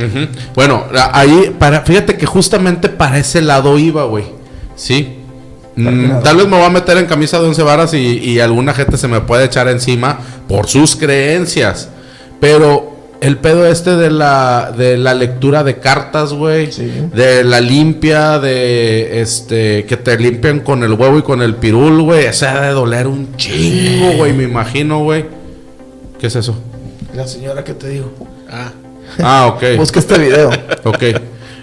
Speaker 1: Bueno, ahí, para, fíjate que justamente para ese lado iba, güey. Sí.
Speaker 2: ¿Para
Speaker 1: Mm, tal vez me voy a meter en camisa de once varas y, y alguna gente se me puede echar encima por sus creencias. Pero el pedo este de la, de la lectura de cartas, güey.
Speaker 2: Sí.
Speaker 1: De la limpia, de este, que te limpian con el huevo y con el pirul, güey. Ese ha de doler un chingo, güey, me imagino, güey. ¿Qué es eso?
Speaker 2: La señora que te digo.
Speaker 3: Ah.
Speaker 1: Ah, ok. [LAUGHS]
Speaker 2: Busca este video.
Speaker 1: Ok.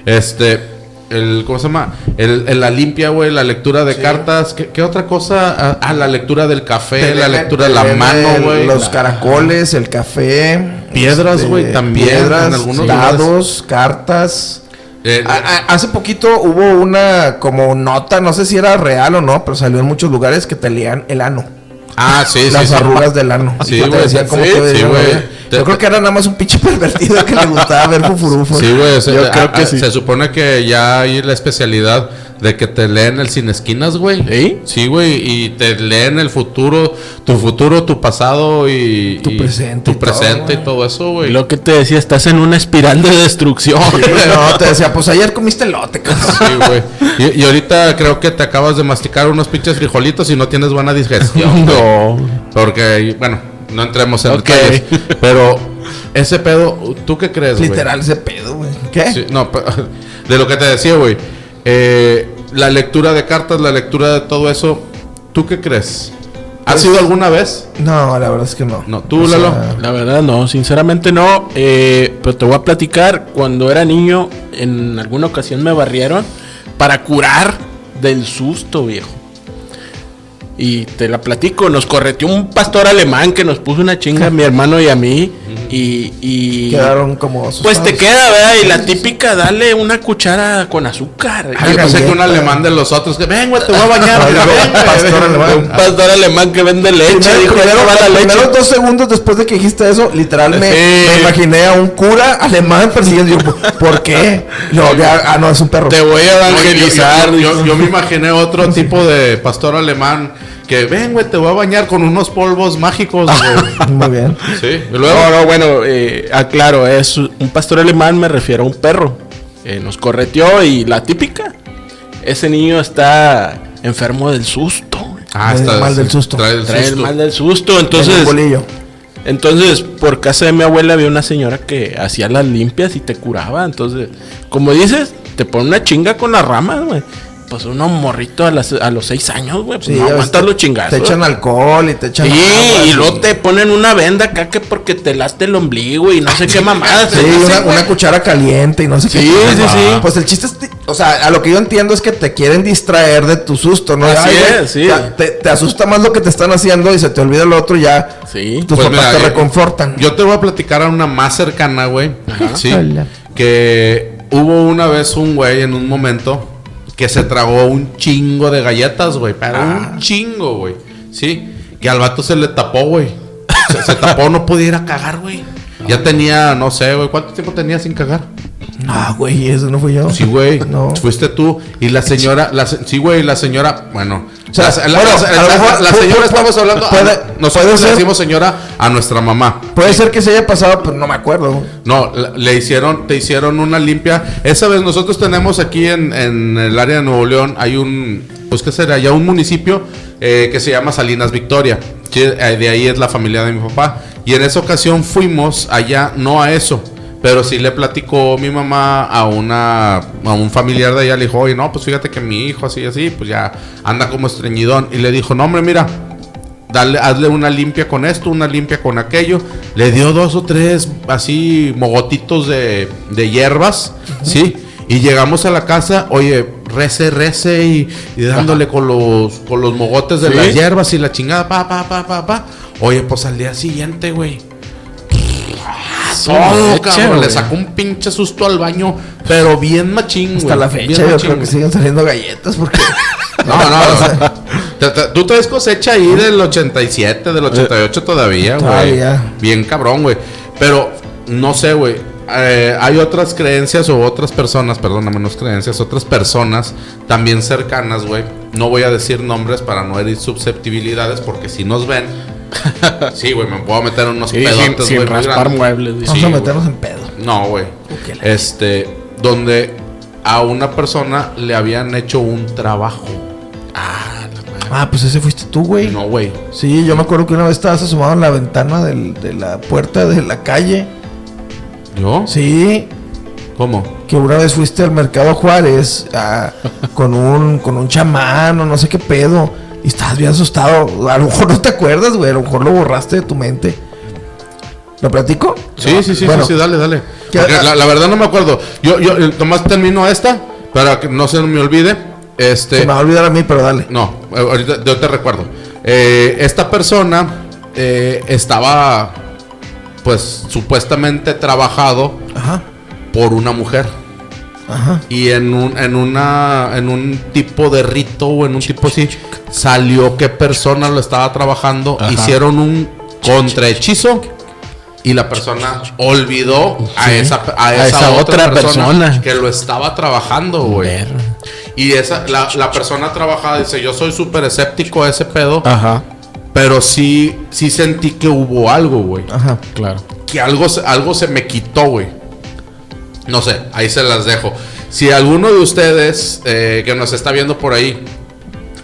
Speaker 1: Este. El, ¿Cómo se llama? El, el- la limpia, güey, la lectura de cartas. ¿Qué, qué otra cosa? Ah, ah, la lectura del café, la lectura de la mano, güey.
Speaker 2: Los
Speaker 1: La-
Speaker 2: caracoles, el café.
Speaker 1: Piedras, güey, también,
Speaker 2: Piedras,
Speaker 1: en algunos
Speaker 2: dados, cartas.
Speaker 1: Eh,
Speaker 2: A- a- hace poquito hubo una como nota, no sé si era real o no, pero salió en muchos lugares que te leían el ano.
Speaker 1: ah, sí, sí.
Speaker 2: las
Speaker 1: sí.
Speaker 2: arrugas del ano.
Speaker 1: Sí, güey, sí, sí, güey.
Speaker 2: Yo creo que era nada más un pinche [LAUGHS] pervertido que le gustaba ver fufurufos.
Speaker 1: Sí, güey. se-
Speaker 3: Yo creo que sí.
Speaker 1: Se supone que ya hay la especialidad de que te leen el sin esquinas, güey.
Speaker 3: ¿Sí?
Speaker 1: Sí, güey. Y te leen el futuro, tu futuro, tu pasado y.
Speaker 2: Tu
Speaker 1: y
Speaker 2: presente y
Speaker 1: Tu
Speaker 2: todo,
Speaker 1: presente y
Speaker 2: güey.
Speaker 1: todo eso,
Speaker 3: Y
Speaker 1: güey.
Speaker 3: lo que te decía, estás en una espiral de destrucción.
Speaker 2: No, te decía, pues ayer comiste lote, cabrón.
Speaker 1: Sí, güey. Y, y ahorita creo que te acabas de masticar unos pinches frijolitos y no tienes buena digestión. [LAUGHS]
Speaker 3: no.
Speaker 1: Porque, bueno, no entremos en
Speaker 3: Ok.
Speaker 1: detalles. [LAUGHS] Pero ese pedo, ¿tú qué crees, güey?
Speaker 2: Literal ese pedo, güey. ¿Qué?
Speaker 1: Sí, no, [LAUGHS] de lo que te decía, güey. Eh, la lectura de cartas, la lectura de todo eso, ¿tú qué crees? ¿Has
Speaker 2: Pues-
Speaker 1: sido alguna vez?
Speaker 2: No, la verdad es que no.
Speaker 1: No, tú,
Speaker 2: O sea,
Speaker 1: Lalo.
Speaker 3: La verdad no, sinceramente no. Eh, pero te voy a platicar, cuando era niño, en alguna ocasión me barrieron para curar del susto, viejo. Y te la platico, nos correteó un pastor alemán que nos puso una chinga a mi hermano y a mí. Y, y-
Speaker 2: Quedaron como
Speaker 3: pues te
Speaker 2: asustados.
Speaker 3: queda, ¿verdad? Y la típica, dale una cuchara con azúcar.
Speaker 1: Ah, yo pensé que un alemán de los otros, que ven, güey, te voy a bañar.
Speaker 2: Ah, digo,
Speaker 1: ven, güey,
Speaker 2: pastor
Speaker 1: ven".
Speaker 2: alemán.
Speaker 3: Un pastor alemán que vende leche.
Speaker 2: Primero,
Speaker 3: dijo,
Speaker 2: primero,
Speaker 3: "Ya va la leche".
Speaker 2: dos segundos después de que dijiste eso, literal me,
Speaker 3: Sí.
Speaker 2: me imaginé a un cura alemán persiguiendo. Yo, ¿por qué? No, ya, ah, no, es un perro.
Speaker 3: Te voy a evangelizar.
Speaker 1: Yo, yo- yo me imaginé otro [LAUGHS] tipo de pastor alemán que ven, güey, te voy a bañar con unos polvos mágicos, güey. [LAUGHS]
Speaker 2: Muy bien.
Speaker 1: Sí, y luego.
Speaker 3: No, no, bueno, eh, aclaro, es un pastor alemán, me refiero a un perro. Eh, nos correteó y la típica, ese niño está enfermo del susto.
Speaker 1: Ah,
Speaker 2: Trae el
Speaker 1: está
Speaker 2: mal del susto.
Speaker 1: Trae el
Speaker 3: Trae el
Speaker 1: susto.
Speaker 3: mal del susto.
Speaker 2: Entonces, bolillo.
Speaker 3: entonces, por casa de mi abuela había una señora que hacía las limpias y te curaba. Entonces, como dices, te pone una chinga con las ramas, güey. Pues uno morrito a, las- a los seis años, güey. Pues
Speaker 2: Sí,
Speaker 3: no aguantas
Speaker 2: te-
Speaker 3: los chingazos.
Speaker 2: Te echan alcohol y te echan.
Speaker 3: Sí,
Speaker 2: agua,
Speaker 3: y luego te ponen una venda acá que porque te laste el ombligo y no sé qué mamadas.
Speaker 2: Sí, una, una cuchara caliente y no sé
Speaker 3: Sí,
Speaker 2: qué.
Speaker 3: sí, sí.
Speaker 2: Pues el chiste es, o sea, a lo que yo entiendo es que te quieren distraer de tu susto, ¿no?
Speaker 3: Así
Speaker 2: güey,
Speaker 3: es, sí.
Speaker 2: ya Te, te asusta más lo que te están haciendo y se te olvida lo otro y ya.
Speaker 3: Sí.
Speaker 2: Tus
Speaker 1: Pues
Speaker 2: papás
Speaker 1: mira,
Speaker 2: te
Speaker 1: yo-
Speaker 2: reconfortan.
Speaker 1: Yo te voy a platicar a una más cercana, güey. Sí.
Speaker 2: Hola.
Speaker 1: Que hubo una vez un güey en un momento que se tragó un chingo de galletas, güey. Pero
Speaker 2: Ah.
Speaker 1: un chingo, güey. Sí. Que al vato se le tapó, güey. Se, se tapó, no podía ir a cagar, güey. Ya tenía, no sé, güey. ¿Cuánto tiempo tenía sin cagar?
Speaker 2: No, güey, eso no fui yo.
Speaker 1: Sí, güey.
Speaker 2: No.
Speaker 1: Fuiste tú. Y la señora, la, sí, güey, la señora, bueno,
Speaker 2: sea,
Speaker 1: la,
Speaker 2: bueno,
Speaker 1: la- señora estamos hablando. a- nosotros
Speaker 2: puede
Speaker 1: le decimos señora a nuestra mamá.
Speaker 2: Puede ser que se haya pasado, pero no me acuerdo.
Speaker 1: No, le hicieron, te hicieron una limpia. Esa vez nosotros tenemos aquí en, en el área de Nuevo León, hay un, pues qué será, ya un municipio eh, que se llama Salinas Victoria. Eh, de ahí es la familia de mi papá. Y en esa ocasión fuimos allá, no a eso, pero sí le platicó mi mamá a una, a un familiar de ella, le dijo, oye, no, pues fíjate que mi hijo así, así, pues ya anda como estreñidón. Y le dijo, no, hombre, mira, Dale, hazle una limpia con esto, una limpia con aquello. Le dio dos o tres así mogotitos de, de hierbas, ¿sí? Y llegamos a la casa, oye, rece, rece y, y dándole con los, con los mogotes de
Speaker 3: ¿Sí?
Speaker 1: las hierbas y la chingada, pa, pa, pa, pa, pa. Oye, pues al día siguiente, güey. Cabrón. Le sacó un pinche susto al baño, pero bien machín, güey.
Speaker 2: Hasta la
Speaker 1: bien
Speaker 2: fecha yo
Speaker 1: machín,
Speaker 2: creo que
Speaker 1: güey.
Speaker 2: siguen saliendo galletas porque... [LAUGHS]
Speaker 1: No, no, no. Te- te- Tú traes cosecha ahí del 87, del 88 todavía, güey.
Speaker 2: Todavía.
Speaker 1: Bien cabrón, güey. Pero, no sé, güey. Eh, hay otras creencias o otras personas, perdóname, no es creencias, otras personas también cercanas, güey. No voy a decir nombres para no herir susceptibilidades, porque si nos ven, [LAUGHS] sí, güey, me puedo meter en unos
Speaker 3: Sí, sin,
Speaker 1: pedotes,
Speaker 3: sin raspar muebles. dice.
Speaker 2: Vamos
Speaker 1: Sí,
Speaker 2: a meternos en pedo.
Speaker 1: No, güey. Este, donde a una persona le habían hecho un trabajo.
Speaker 3: Ah, la madre.
Speaker 2: Ah, pues ese fuiste tú, güey.
Speaker 1: No, güey.
Speaker 2: Sí, yo me acuerdo que una vez estabas asomado en la ventana del- de la puerta de la calle.
Speaker 1: ¿Yo?
Speaker 2: Sí,
Speaker 1: ¿Cómo?
Speaker 2: que una vez fuiste al mercado Juárez ah, con un con un chamán o no sé qué pedo y estabas bien asustado. A lo mejor no te acuerdas, güey, a lo mejor lo borraste de tu mente. ¿Lo platico?
Speaker 1: Sí, sí, sí,
Speaker 2: Bueno.
Speaker 1: sí, sí, dale, dale.
Speaker 2: ¿Qué-
Speaker 1: Porque la, la verdad no me acuerdo. Yo, yo, eh, nomás termino esta para que no se me olvide. Este.
Speaker 2: Se me va a olvidar a mí, pero dale.
Speaker 1: No, eh, ahorita yo te recuerdo. Eh, esta persona eh, estaba, pues, supuestamente trabajado
Speaker 2: Ajá,
Speaker 1: por una mujer.
Speaker 2: Ajá.
Speaker 1: Y en un, en una, en un tipo de rito o en un tipo así, salió qué persona lo estaba trabajando,
Speaker 3: Ajá.
Speaker 1: hicieron un contrahechizo y la persona olvidó a esa, a esa, otra, persona, que lo estaba trabajando, güey. Y esa, la, la persona trabajada dice, yo soy súper escéptico a ese pedo,
Speaker 3: Ajá,
Speaker 1: pero sí, sí sentí que hubo algo, güey
Speaker 2: Ajá.
Speaker 3: claro.
Speaker 1: que algo, algo se me quitó, güey. No sé, ahí se las dejo. Si alguno de ustedes eh, que nos está viendo por ahí,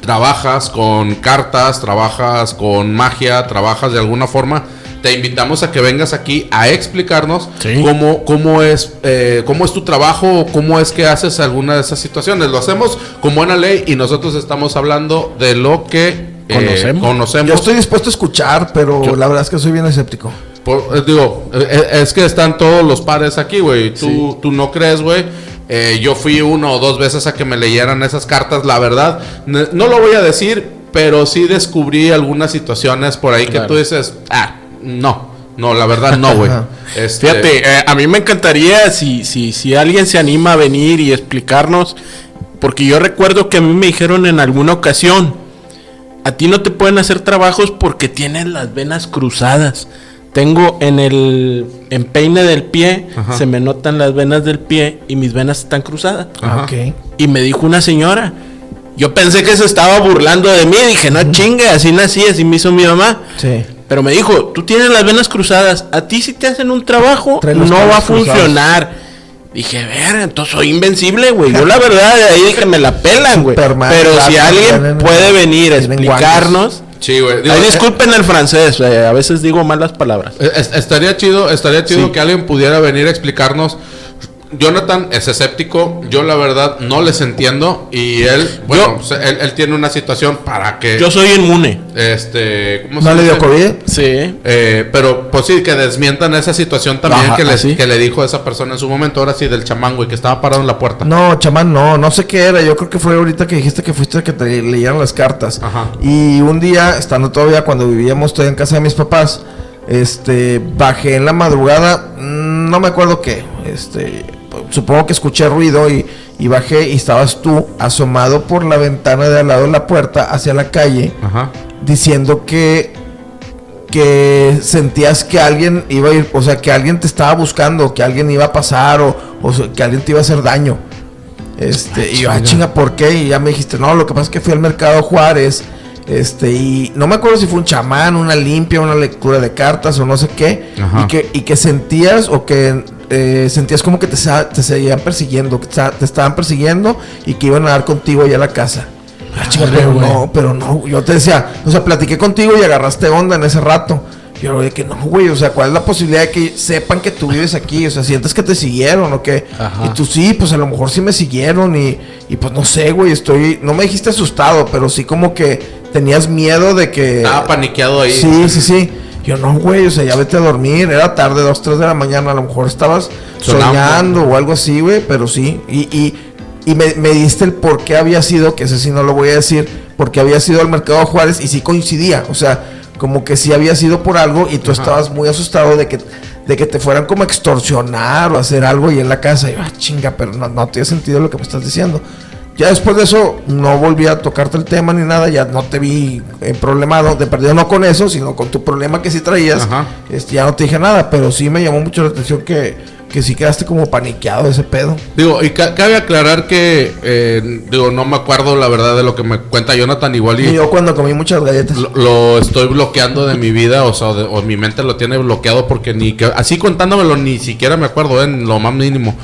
Speaker 1: trabajas con cartas, trabajas con magia, trabajas de alguna forma, te invitamos a que vengas aquí a explicarnos
Speaker 3: Sí.
Speaker 1: cómo, cómo, es, eh, cómo es tu trabajo, o cómo es que haces alguna de esas situaciones. Lo hacemos con buena ley y nosotros estamos hablando de lo que eh,
Speaker 3: Conocemos.
Speaker 1: conocemos.
Speaker 2: Yo estoy dispuesto a escuchar, pero la verdad es que soy bien escéptico.
Speaker 1: Por- eh, digo, eh, eh, es que están todos los pares aquí, güey. Tú, tú no crees, güey. Eh, yo fui uno o dos veces a que me leyeran esas cartas, la verdad. No lo voy a decir, pero sí descubrí algunas situaciones por ahí
Speaker 3: Claro.
Speaker 1: que tú dices, ah, no, no, la verdad no, güey. [LAUGHS] Este,
Speaker 3: Fíjate, eh, a mí me encantaría si, si, si alguien se anima a venir y explicarnos, porque yo recuerdo que a mí me dijeron en alguna ocasión, a ti no te pueden hacer trabajos porque tienes las venas cruzadas. Tengo en el empeine del pie,
Speaker 1: Ajá.
Speaker 3: se me notan las venas del pie y mis venas están cruzadas.
Speaker 1: Ajá.
Speaker 2: Ok.
Speaker 3: Y me dijo una señora. Yo pensé que se estaba burlando de mí. Dije, no chingue, así nací, así me hizo mi mamá.
Speaker 2: Sí.
Speaker 3: Pero me dijo, tú tienes las venas cruzadas. A ti si te hacen un trabajo, no va a
Speaker 2: cruzados.
Speaker 3: funcionar. Dije, ver, entonces soy invencible, güey. Yo la verdad, de ahí dije, me la pelan, güey. Pero si alguien puede venir a explicarnos...
Speaker 1: Sí, güey. Digo,
Speaker 3: Ay,
Speaker 1: eh,
Speaker 3: disculpen el francés, eh, a veces digo malas palabras.
Speaker 1: Eh, es- Estaría chido, estaría chido
Speaker 3: Sí.
Speaker 1: que alguien pudiera venir a explicarnos. Jonathan es escéptico, yo la verdad no les entiendo y él, bueno,
Speaker 3: Yo-
Speaker 1: él, él tiene una situación para que,
Speaker 3: Yo soy inmune.
Speaker 1: este, ¿cómo
Speaker 2: ¿No le dio? COVID?
Speaker 3: Sí.
Speaker 1: Eh, pero pues sí, que desmientan esa situación también
Speaker 3: Ajá,
Speaker 1: que, les-
Speaker 3: así.
Speaker 1: que le dijo esa persona en su momento, ahora sí, del chamán, güey, que estaba parado en la puerta.
Speaker 2: No, chamán, no, no sé qué era. Yo creo que fue ahorita que dijiste que fuiste a que te leyeran las cartas.
Speaker 1: Ajá.
Speaker 2: Y un día, estando todavía cuando vivíamos todavía en casa de mis papás, este, bajé en la madrugada, mm, no me acuerdo qué, este, supongo que escuché ruido y, y bajé y estabas tú asomado por la ventana de al lado de la puerta hacia la calle,
Speaker 1: Ajá.
Speaker 2: diciendo que que sentías que alguien iba a ir, o sea, que alguien te estaba buscando, que alguien iba a pasar o, o que alguien te iba a hacer daño. Este, y yo, ah, chinga, ¿por qué? Y ya me dijiste, no, lo que pasa es que fui al mercado Juárez. Este, y no me acuerdo si fue un chamán, una limpia, una lectura de cartas o no sé qué. Y que, y que sentías o que eh, sentías como que te, te seguían persiguiendo, que te, estaban persiguiendo y que iban a dar contigo allá a la casa. Ah, chinga,
Speaker 3: Órale,
Speaker 2: pero
Speaker 3: güey.
Speaker 2: no, pero no. Yo te decía, o sea, platiqué contigo y agarraste onda en ese rato. Yo de que no, güey, o sea, ¿cuál es la posibilidad de que sepan que tú vives aquí? O sea, sientes que te siguieron o qué.
Speaker 3: Ajá.
Speaker 2: Y tú sí, pues a lo mejor sí me siguieron y, y pues no sé, güey, estoy, no me dijiste asustado, pero sí como que tenías miedo de que...
Speaker 1: Estaba paniqueado ahí.
Speaker 2: Sí, sí, sí. Yo no, güey, o sea, ya vete a dormir. Era tarde, dos, tres de la mañana. A lo mejor estabas soñando o algo así, güey, pero sí. Y, y, y me, me diste el por qué había sido, que ese sí no lo voy a decir, porque había sido al mercado Juárez y sí coincidía. O sea, como que sí había sido por algo y tú estabas muy asustado de que, de que te fueran como a extorsionar o hacer algo y en la casa. Y yo, ah, chinga, pero no, no tiene sentido lo que me estás diciendo. Ya después de eso no volví a tocarte el tema ni nada, ya no te vi eh, problemado, de perdido no con eso, sino con tu problema que sí traías.
Speaker 1: Ajá.
Speaker 2: Este, ya no te dije nada, pero sí me llamó mucho la atención que, que sí quedaste como paniqueado de ese pedo.
Speaker 1: Digo, y ca- cabe aclarar que, eh, digo, no me acuerdo la verdad de lo que me cuenta Jonathan, igual
Speaker 2: Y
Speaker 1: y
Speaker 2: yo cuando comí muchas galletas.
Speaker 1: lo, lo estoy bloqueando de mi vida, o sea, o, de- o mi mente lo tiene bloqueado porque ni que, así contándomelo ni siquiera me acuerdo eh, en lo más mínimo.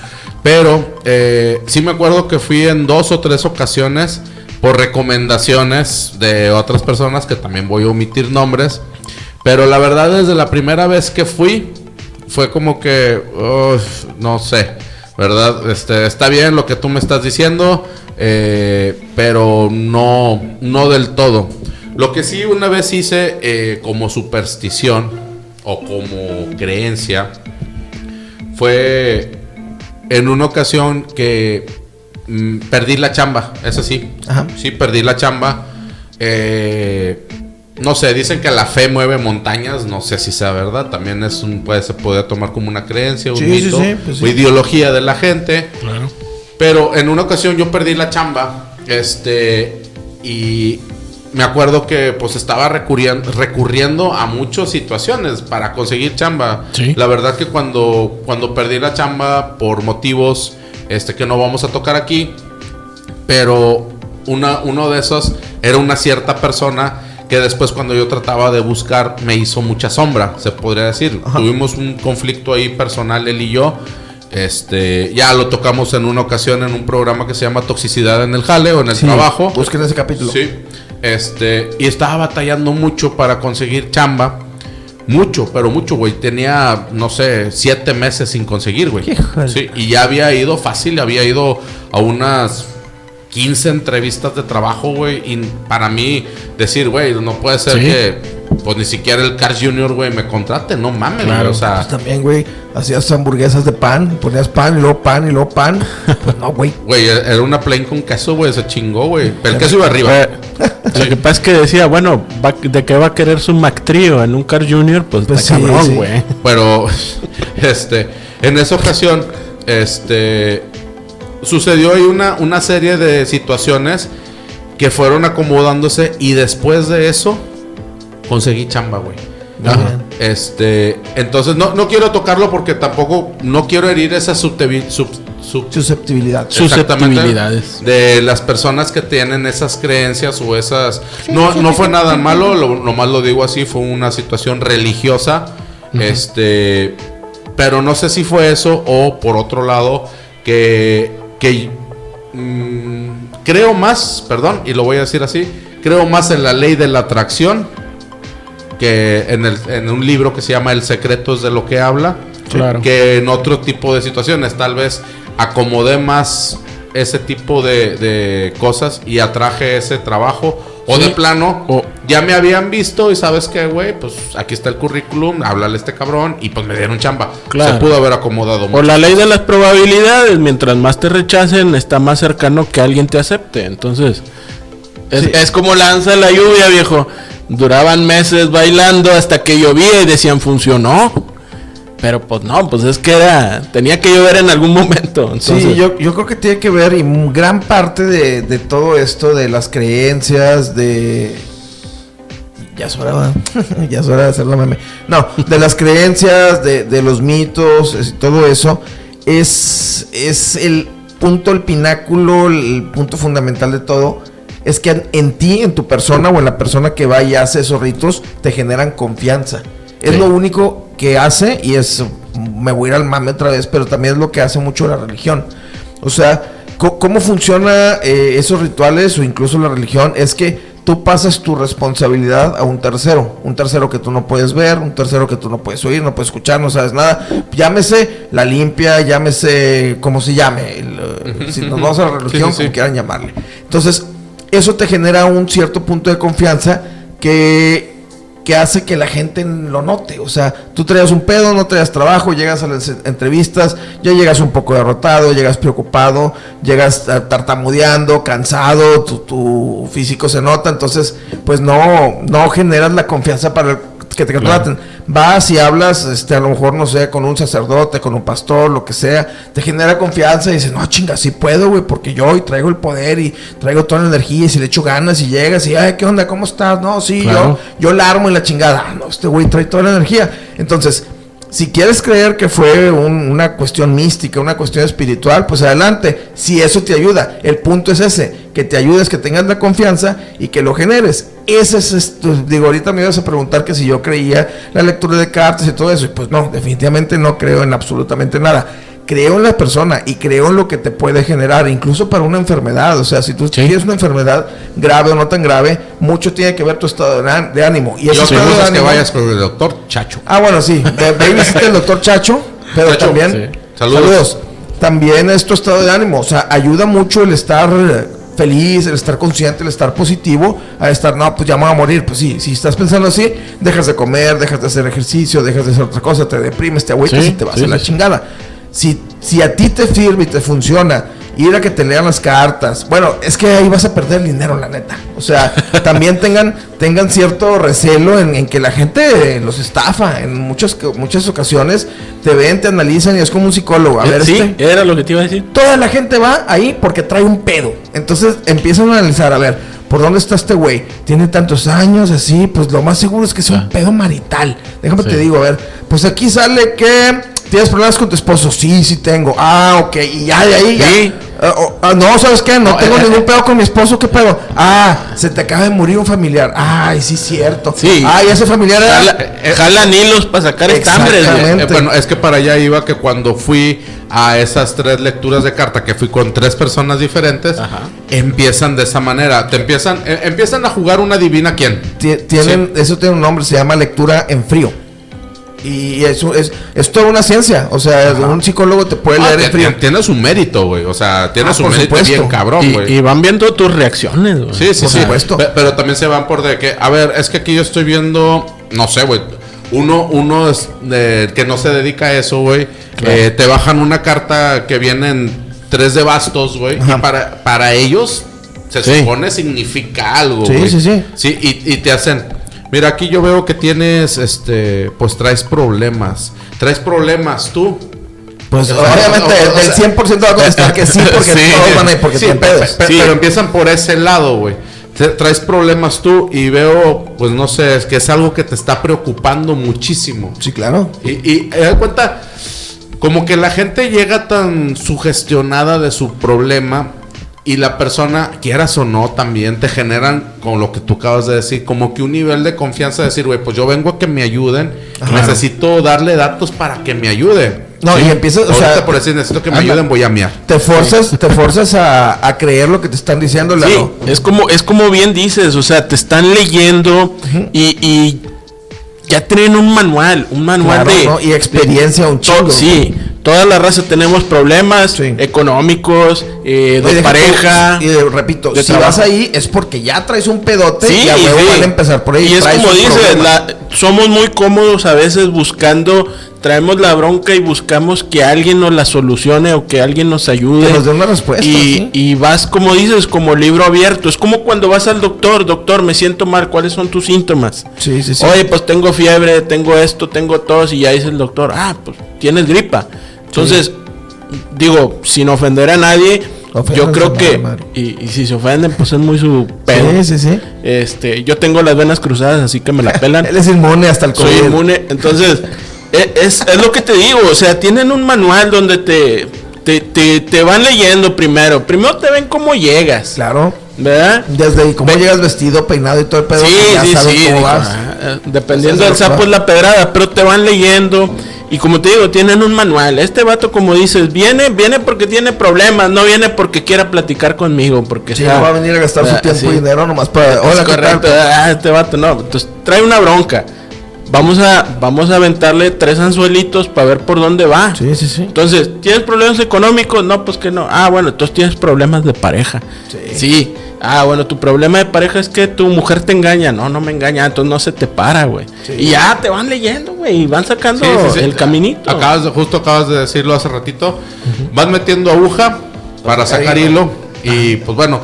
Speaker 1: Pero eh, sí me acuerdo que fui en dos o tres ocasiones por recomendaciones de otras personas que también voy a omitir nombres. Pero la verdad, desde la primera vez que fui, fue como que, no sé, ¿verdad? Este, está bien lo que tú me estás diciendo, eh, pero no, no del todo. Lo que sí una vez hice eh, como superstición o como creencia fue en una ocasión que mm, perdí la chamba, es así.
Speaker 2: Ajá.
Speaker 1: Sí, perdí la chamba. Eh, no sé, dicen que la fe mueve montañas, no sé si sea verdad, también es un, puede, se puede tomar como una creencia, un
Speaker 2: Sí, sí,
Speaker 1: mito,
Speaker 2: sí, pues sí.
Speaker 1: o ideología de la gente.
Speaker 3: Claro.
Speaker 1: Pero en una ocasión yo perdí la chamba, este, y me acuerdo que pues estaba recurriendo, recurriendo a muchas situaciones para conseguir chamba.
Speaker 3: Sí.
Speaker 1: La verdad que cuando, cuando perdí la chamba por motivos este, que no vamos a tocar aquí, pero una, uno de esos era una cierta persona que después cuando yo trataba de buscar me hizo mucha sombra, se podría decir.
Speaker 2: Ajá.
Speaker 1: Tuvimos un conflicto ahí personal él y yo. Este, ya lo tocamos en una ocasión en un programa que se llama Toxicidad en el Jale o en el
Speaker 2: Sí,
Speaker 1: trabajo.
Speaker 2: Busquen ese capítulo.
Speaker 1: Sí. Este, y estaba batallando mucho para conseguir chamba. Mucho, pero mucho, güey. Tenía, no sé, siete meses sin conseguir, güey. Sí, y ya había ido fácil, había ido a unas 15 entrevistas de trabajo, güey. Y para mí, decir, güey, no puede ser
Speaker 3: Sí.
Speaker 1: que, pues ni siquiera el Cars Junior, güey, me contrate. No mames, güey. O sea,
Speaker 2: Pues también, güey, hacías hamburguesas de pan, ponías pan y luego pan y luego pan. Pues no, güey. [LAUGHS]
Speaker 1: güey, era una plain con queso, güey. Se chingó, güey. Pero el queso iba arriba.
Speaker 3: Eh, [LAUGHS] Lo que pasa es que decía, bueno, va- ¿de qué va a querer su Mac Trio en un Car Junior? Pues,
Speaker 2: Pues
Speaker 3: está
Speaker 2: sí,
Speaker 3: cabrón,
Speaker 2: sí.
Speaker 3: güey.
Speaker 1: Pero, [LAUGHS] este, en esa ocasión, este, sucedió ahí una, una serie de situaciones que fueron acomodándose y después de eso conseguí chamba, güey.
Speaker 2: Ajá.
Speaker 1: Este, entonces no, no quiero tocarlo porque tampoco no quiero herir esa subtevi- sub- sub-
Speaker 2: Susceptibilidad.
Speaker 3: Susceptibilidades.
Speaker 1: De las personas que tienen esas creencias o esas... No, no fue nada malo, lo, nomás lo digo así, fue una situación religiosa. Este... Pero no sé si fue eso o por otro lado que... que mm, creo más, perdón, y lo voy a decir así, creo más en la ley de la atracción que en, el, en un libro que se llama El secreto es de lo que habla
Speaker 3: Claro.
Speaker 1: que en otro tipo de situaciones. Tal vez acomodé más ese tipo de, de cosas y atraje ese trabajo. O
Speaker 3: Sí.
Speaker 1: de plano,
Speaker 3: O-
Speaker 1: ya me habían visto y sabes que, güey, pues aquí está el currículum, háblale a este cabrón y pues me dieron chamba.
Speaker 3: Claro.
Speaker 1: Se pudo haber acomodado
Speaker 3: Por
Speaker 1: mucho.
Speaker 3: la ley de las probabilidades, mientras más te rechacen, está más cercano que alguien te acepte. Entonces, es,
Speaker 2: Sí.
Speaker 3: es como lanza la lluvia, viejo. Duraban meses bailando hasta que llovía y decían funcionó. Pero pues no, pues es que era, tenía que llover en algún momento. Entonces,
Speaker 2: Sí, yo, yo creo que tiene que ver y gran parte de, de todo esto, de las creencias, de... Ya es hora, [LAUGHS] ya es hora de hacer la meme. No, de las creencias, de, de los mitos, es- todo eso, es, es el, punto, el pináculo, el punto fundamental de todo, es que en, en ti, en tu persona o en la persona que va y hace esos ritos, te generan confianza. Es
Speaker 3: Sí.
Speaker 2: lo único que hace, y es, me voy a ir al mame otra vez, pero también es lo que hace mucho la religión. O sea, ¿cómo funciona eh, esos rituales o incluso la religión? Es que tú pasas tu responsabilidad a un tercero, un tercero que tú no puedes ver, un tercero que tú no puedes oír, no puedes escuchar, no sabes nada. Llámese la limpia, llámese como se llame, el, eh, si nos vamos a la [LAUGHS] religión,
Speaker 1: Sí, sí, sí.
Speaker 2: como quieran llamarle. Entonces, eso te genera un cierto punto de confianza que, que hace que la gente lo note. O sea, tú traías un pedo, no traías trabajo, llegas a las entrevistas, ya llegas un poco derrotado, llegas preocupado, llegas tartamudeando, cansado, tu, tu físico se nota, entonces, pues no, no generas la confianza para el- que te contraten. Vas y hablas, este, a lo mejor, no sé, con un sacerdote, con un pastor, lo que sea, te genera confianza y dices, no, chinga, sí puedo, güey, porque yo hoy traigo el poder y traigo toda la energía y si le echo ganas y llegas y, ay, ¿qué onda? ¿Cómo estás? No, sí,
Speaker 3: Claro.
Speaker 2: yo, yo la armo y la chingada. Ah, no, este güey trae toda la energía. Entonces, si quieres creer que fue un- una cuestión mística, una cuestión espiritual, pues adelante. Si eso te ayuda, el punto es ese, que te ayudes, que tengas la confianza y que lo generes. Ese es esto. Digo, ahorita me ibas a preguntar que si yo creía la lectura de cartas y todo eso. Y pues no, definitivamente no creo en absolutamente nada. Creo en la persona y creo en lo que te puede generar, incluso para una enfermedad. O sea, si tú
Speaker 3: Sí.
Speaker 2: tienes una enfermedad grave o no tan grave, mucho tiene que ver tu estado de, ánimo. Y
Speaker 1: cosa es que vayas con el doctor Chacho.
Speaker 2: Ah, bueno, sí. Ve, ve y visita el doctor Chacho, pero
Speaker 1: Chacho,
Speaker 2: también.
Speaker 1: sí.
Speaker 2: Saludos.
Speaker 1: Saludos.
Speaker 2: También es tu estado de ánimo. O sea, ayuda mucho el estar feliz, el estar consciente, el estar positivo, a estar, no, pues ya me voy a morir. Pues sí, si estás pensando así, dejas de comer, dejas de hacer ejercicio, dejas de hacer otra cosa, te deprimes, te agüitas
Speaker 3: Sí,
Speaker 2: y te vas
Speaker 3: sí,
Speaker 2: a la
Speaker 3: sí.
Speaker 2: chingada. Si, si a ti te sirve y te funciona ir a que te lean las cartas, bueno, es que ahí vas a perder el dinero, la neta. O sea, también tengan, tengan cierto recelo en, en que la gente los estafa. En muchas, muchas ocasiones te ven, te analizan y es como un psicólogo. A ver,
Speaker 3: Eh, sí,
Speaker 2: este,
Speaker 3: era lo que te iba a decir.
Speaker 2: toda la gente va ahí porque trae un pedo. Entonces empiezan a analizar, a ver, ¿por dónde está este güey? Tiene tantos años, así, pues lo más seguro es que sea un
Speaker 3: Ah.
Speaker 2: pedo marital. Déjame
Speaker 3: Sí.
Speaker 2: te digo, a ver, pues aquí sale que tienes problemas con tu esposo. Sí, sí tengo. Ah, ok, y ya de ahí, ya.
Speaker 3: Sí.
Speaker 2: Ah, oh, ah, no, ¿sabes qué? No,
Speaker 3: No,
Speaker 2: tengo
Speaker 3: eh,
Speaker 2: ningún pedo con mi esposo, ¿qué pedo? Ah, se te acaba de morir un familiar. Ay, sí, cierto.
Speaker 3: Sí.
Speaker 2: Ay, ese familiar era...
Speaker 3: Jala, jalan hilos para sacar estambres.
Speaker 1: Eh, bueno, es que para allá iba que cuando fui a esas tres lecturas de carta, que fui con tres personas diferentes,
Speaker 3: Ajá.
Speaker 1: empiezan de esa manera. Te empiezan, eh, empiezan a jugar una divina quién.
Speaker 2: Tie- tienen, eso tiene un nombre, se llama lectura en frío. Y eso es, es toda una ciencia. O sea, un psicólogo te puede
Speaker 1: Ah,
Speaker 2: leer frío.
Speaker 1: tiene su mérito, güey. O sea, tiene
Speaker 2: Ah,
Speaker 1: su mérito
Speaker 2: supuesto.
Speaker 1: bien cabrón, güey.
Speaker 3: Y, y van viendo tus reacciones, güey.
Speaker 1: Sí, sí,
Speaker 2: Por
Speaker 1: sí.
Speaker 2: supuesto.
Speaker 1: Pe- Pero también se van por de que, a ver, es que aquí yo estoy viendo, no sé, güey. Uno, uno es de- que no se dedica a eso, güey.
Speaker 3: Claro.
Speaker 1: eh, te bajan una carta que vienen tres de bastos, güey. Y para, para ellos se
Speaker 3: Sí.
Speaker 1: supone significa algo,
Speaker 2: Sí,
Speaker 1: güey.
Speaker 2: sí, sí.
Speaker 1: Sí, y, y te hacen. Mira, aquí yo veo que tienes, este, pues traes problemas. Traes problemas tú.
Speaker 2: Pues obviamente
Speaker 1: o- o- o
Speaker 2: el
Speaker 1: sea-
Speaker 2: 100% va a contestar que sí, porque [LAUGHS]
Speaker 1: Sí.
Speaker 2: todos van a ir porque
Speaker 1: Sí,
Speaker 2: pedos.
Speaker 1: pe-
Speaker 3: Sí.
Speaker 1: Pero empiezan por ese lado, güey. Traes problemas tú y veo, pues no sé, es que es algo que te está preocupando muchísimo.
Speaker 2: Sí, claro.
Speaker 1: Y, y das cuenta, como que la gente llega tan sugestionada de su problema y la persona, quieras o no, también te generan, con lo que tú acabas de decir, como que un nivel de confianza de decir, güey, pues yo vengo a que me ayuden,
Speaker 2: Ajá.
Speaker 1: necesito darle datos para que me ayude.
Speaker 2: No, y empiezas, o sea,
Speaker 1: por decir, necesito que me
Speaker 2: anda.
Speaker 1: ayuden, voy a miar.
Speaker 2: Te forzas, te forzas a, a creer lo que te están diciendo,
Speaker 3: Sí,
Speaker 2: Lalo.
Speaker 3: es como, es como bien dices, o sea, te están leyendo y, y ya tienen un manual, un manual
Speaker 2: Claro,
Speaker 3: de,
Speaker 2: ¿no? Y experiencia un chingo.
Speaker 3: sí, toda la raza tenemos problemas
Speaker 2: Sí.
Speaker 3: económicos, eh, de pareja.
Speaker 2: tú- Y repito,
Speaker 3: de
Speaker 2: si
Speaker 3: trabajo.
Speaker 2: vas ahí es porque ya traes un pedote
Speaker 3: Sí,
Speaker 2: y a huevo
Speaker 3: sí.
Speaker 2: van a empezar por ahí.
Speaker 3: Y es como dices, la- somos muy cómodos a veces buscando, traemos la bronca y buscamos que alguien nos la solucione o que alguien nos ayude.
Speaker 2: Que nos dé una respuesta,
Speaker 3: Y, y vas, como dices, como libro abierto. Es como cuando vas al doctor, doctor, me siento mal, ¿cuáles son tus síntomas?
Speaker 2: Sí, sí, sí.
Speaker 3: Oye, pues tengo fiebre, tengo esto, tengo tos, y ya dice el doctor, ah, pues tienes gripa. Entonces, digo, sin ofender a nadie, yo creo que, y, y si se ofenden, pues es muy su pedo.
Speaker 2: Sí, sí, sí.
Speaker 3: Este, yo tengo las venas cruzadas, así que me la pelan. [LAUGHS]
Speaker 2: Él es inmune hasta el
Speaker 3: Soy
Speaker 2: COVID.
Speaker 3: inmune. Entonces, e- es, es lo que te digo. O sea, tienen un manual donde te, te, te, te van leyendo primero. Primero te ven cómo llegas.
Speaker 2: Claro.
Speaker 3: ¿Verdad?
Speaker 2: Desde cómo llegas vestido, peinado y todo el pedo.
Speaker 3: Sí,
Speaker 2: ya
Speaker 3: sí,
Speaker 2: sabes
Speaker 3: sí.
Speaker 2: cómo vas.
Speaker 3: ah, dependiendo del sapo es la pedrada, pero te van leyendo. Y como te digo, tienen un manual. Este vato, como dices, viene, viene porque tiene problemas, no viene porque quiera platicar conmigo. Porque
Speaker 2: Sí,
Speaker 3: está-
Speaker 2: no va a venir a gastar su
Speaker 3: ah,
Speaker 2: tiempo
Speaker 3: sí.
Speaker 2: y dinero nomás para. Hola, ¿qué
Speaker 3: correcto. Ah, este vato no. Entonces trae una bronca. Vamos a, vamos a aventarle tres anzuelitos para ver por dónde va.
Speaker 2: Sí, sí, sí.
Speaker 3: Entonces, ¿tienes problemas económicos? No, pues que no. Ah, bueno, entonces tienes problemas de pareja. Sí. Ah, bueno, tu problema de pareja es que tu mujer te engaña. No, no me engaña, entonces no se te para, güey. Y ya te van leyendo, güey, y van sacando
Speaker 1: Sí, sí, sí.
Speaker 3: el caminito.
Speaker 1: Acabas de, justo acabas de decirlo hace ratito. Vas metiendo aguja para sacar hilo. Y pues bueno,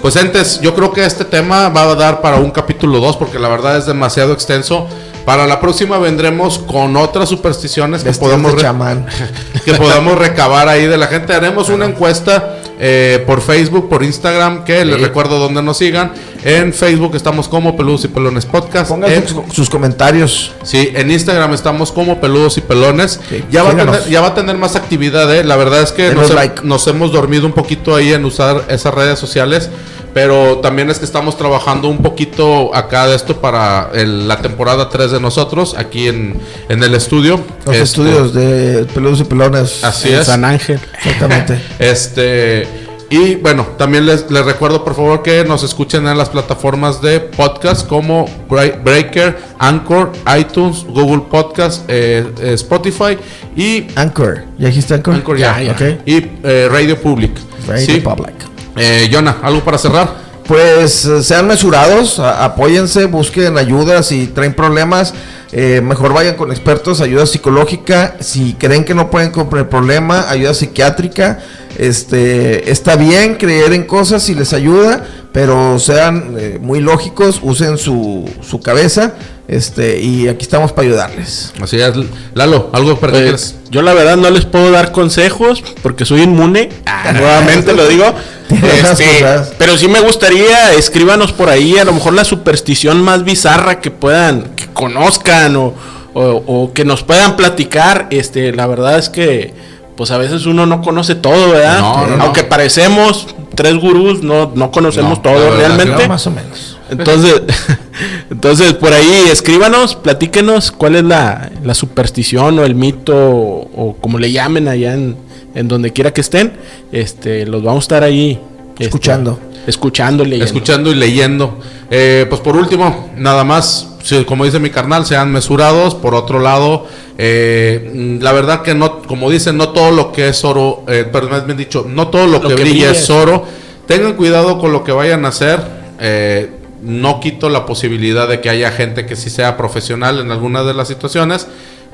Speaker 1: pues entes, yo creo que este tema va a dar para un capítulo 2 porque la verdad es demasiado extenso. Para la próxima vendremos con otras supersticiones que
Speaker 2: de chamán. [LAUGHS]
Speaker 1: que podamos recabar ahí de la gente. Haremos una encuesta eh, por Facebook, por Instagram, que les recuerdo donde nos sigan. En Facebook estamos como Peludos y Pelones Podcast.
Speaker 2: Pongan
Speaker 1: En-
Speaker 2: sus, sus comentarios.
Speaker 1: Sí, en Instagram estamos como peludos y pelones.
Speaker 2: Sí,
Speaker 1: ya, va a tener, ya va a tener más actividad, ¿eh? La verdad es que
Speaker 2: Denos
Speaker 1: nos, he-
Speaker 2: like.
Speaker 1: nos hemos dormido un poquito ahí en usar esas redes sociales. Pero también es que estamos trabajando un poquito acá de esto para el- la temporada 3 de nosotros, aquí en, en el estudio.
Speaker 2: Los
Speaker 1: Este,
Speaker 2: estudios de peludos y pelones.
Speaker 1: Así
Speaker 3: En
Speaker 1: es.
Speaker 3: San Ángel.
Speaker 2: Exactamente. [LAUGHS]
Speaker 1: Este. Y bueno, también les, les recuerdo por favor que nos escuchen en las plataformas de podcast como Bre- Breaker, Anchor, iTunes, Google Podcast, eh, eh, Spotify y
Speaker 2: Anchor. ¿Ya dijiste Anchor?
Speaker 1: Anchor ya,
Speaker 2: Ok.
Speaker 1: y eh, Radio Public.
Speaker 2: Radio
Speaker 1: Sí.
Speaker 2: Public.
Speaker 1: Eh, Jonah, ¿algo para cerrar?
Speaker 2: Pues eh, sean mesurados, apóyense, busquen ayuda si traen problemas. eh, mejor vayan con expertos, ayuda psicológica. Si creen que no pueden con el problema, ayuda psiquiátrica. Este está bien creer en cosas si les ayuda, pero sean eh, muy lógicos, usen su, su cabeza. Este, y aquí estamos para ayudarles.
Speaker 1: Así es. Lalo, ¿algo para que
Speaker 3: Pues,
Speaker 1: quieras?
Speaker 3: yo la verdad no les puedo dar consejos porque soy inmune. Ah, [LAUGHS] nuevamente lo digo. [LAUGHS] Este, pero sí me gustaría, escríbanos por ahí, a lo mejor la superstición más bizarra que puedan, que conozcan o, o- o que nos puedan platicar. Este, la verdad es que, pues a veces uno no conoce todo, ¿verdad?
Speaker 1: No, no, no.
Speaker 3: Aunque parecemos tres gurús, no, no conocemos
Speaker 1: No,
Speaker 3: todo realmente.
Speaker 2: Más o menos.
Speaker 3: Entonces, [LAUGHS] entonces por ahí escríbanos, platíquenos cuál es la, la superstición o el mito o, o como le llamen allá en, en donde quiera que estén. Este, los vamos a estar ahí este,
Speaker 2: Escuchando.
Speaker 3: escuchando, leyendo.
Speaker 1: Escuchando y leyendo. Eh, pues por último, nada más, como dice mi carnal, sean mesurados. Por otro lado, eh, la verdad que no, como dicen, no todo lo que es oro, eh, perdón, más bien dicho, no todo lo,
Speaker 3: Lo
Speaker 1: que,
Speaker 3: que
Speaker 1: brilla,
Speaker 3: brilla
Speaker 1: es oro. Tengan cuidado con lo que vayan a hacer. Eh, no quito la posibilidad de que haya gente que sí sea profesional en algunas de las situaciones,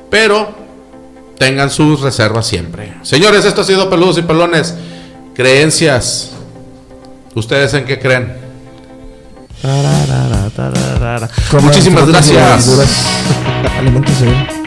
Speaker 1: pero tengan sus reservas siempre. Señores, esto ha sido Peludos y Pelones. Creencias. ¿Ustedes en qué creen? Muchísimas gracias.
Speaker 2: Aliméntense bien.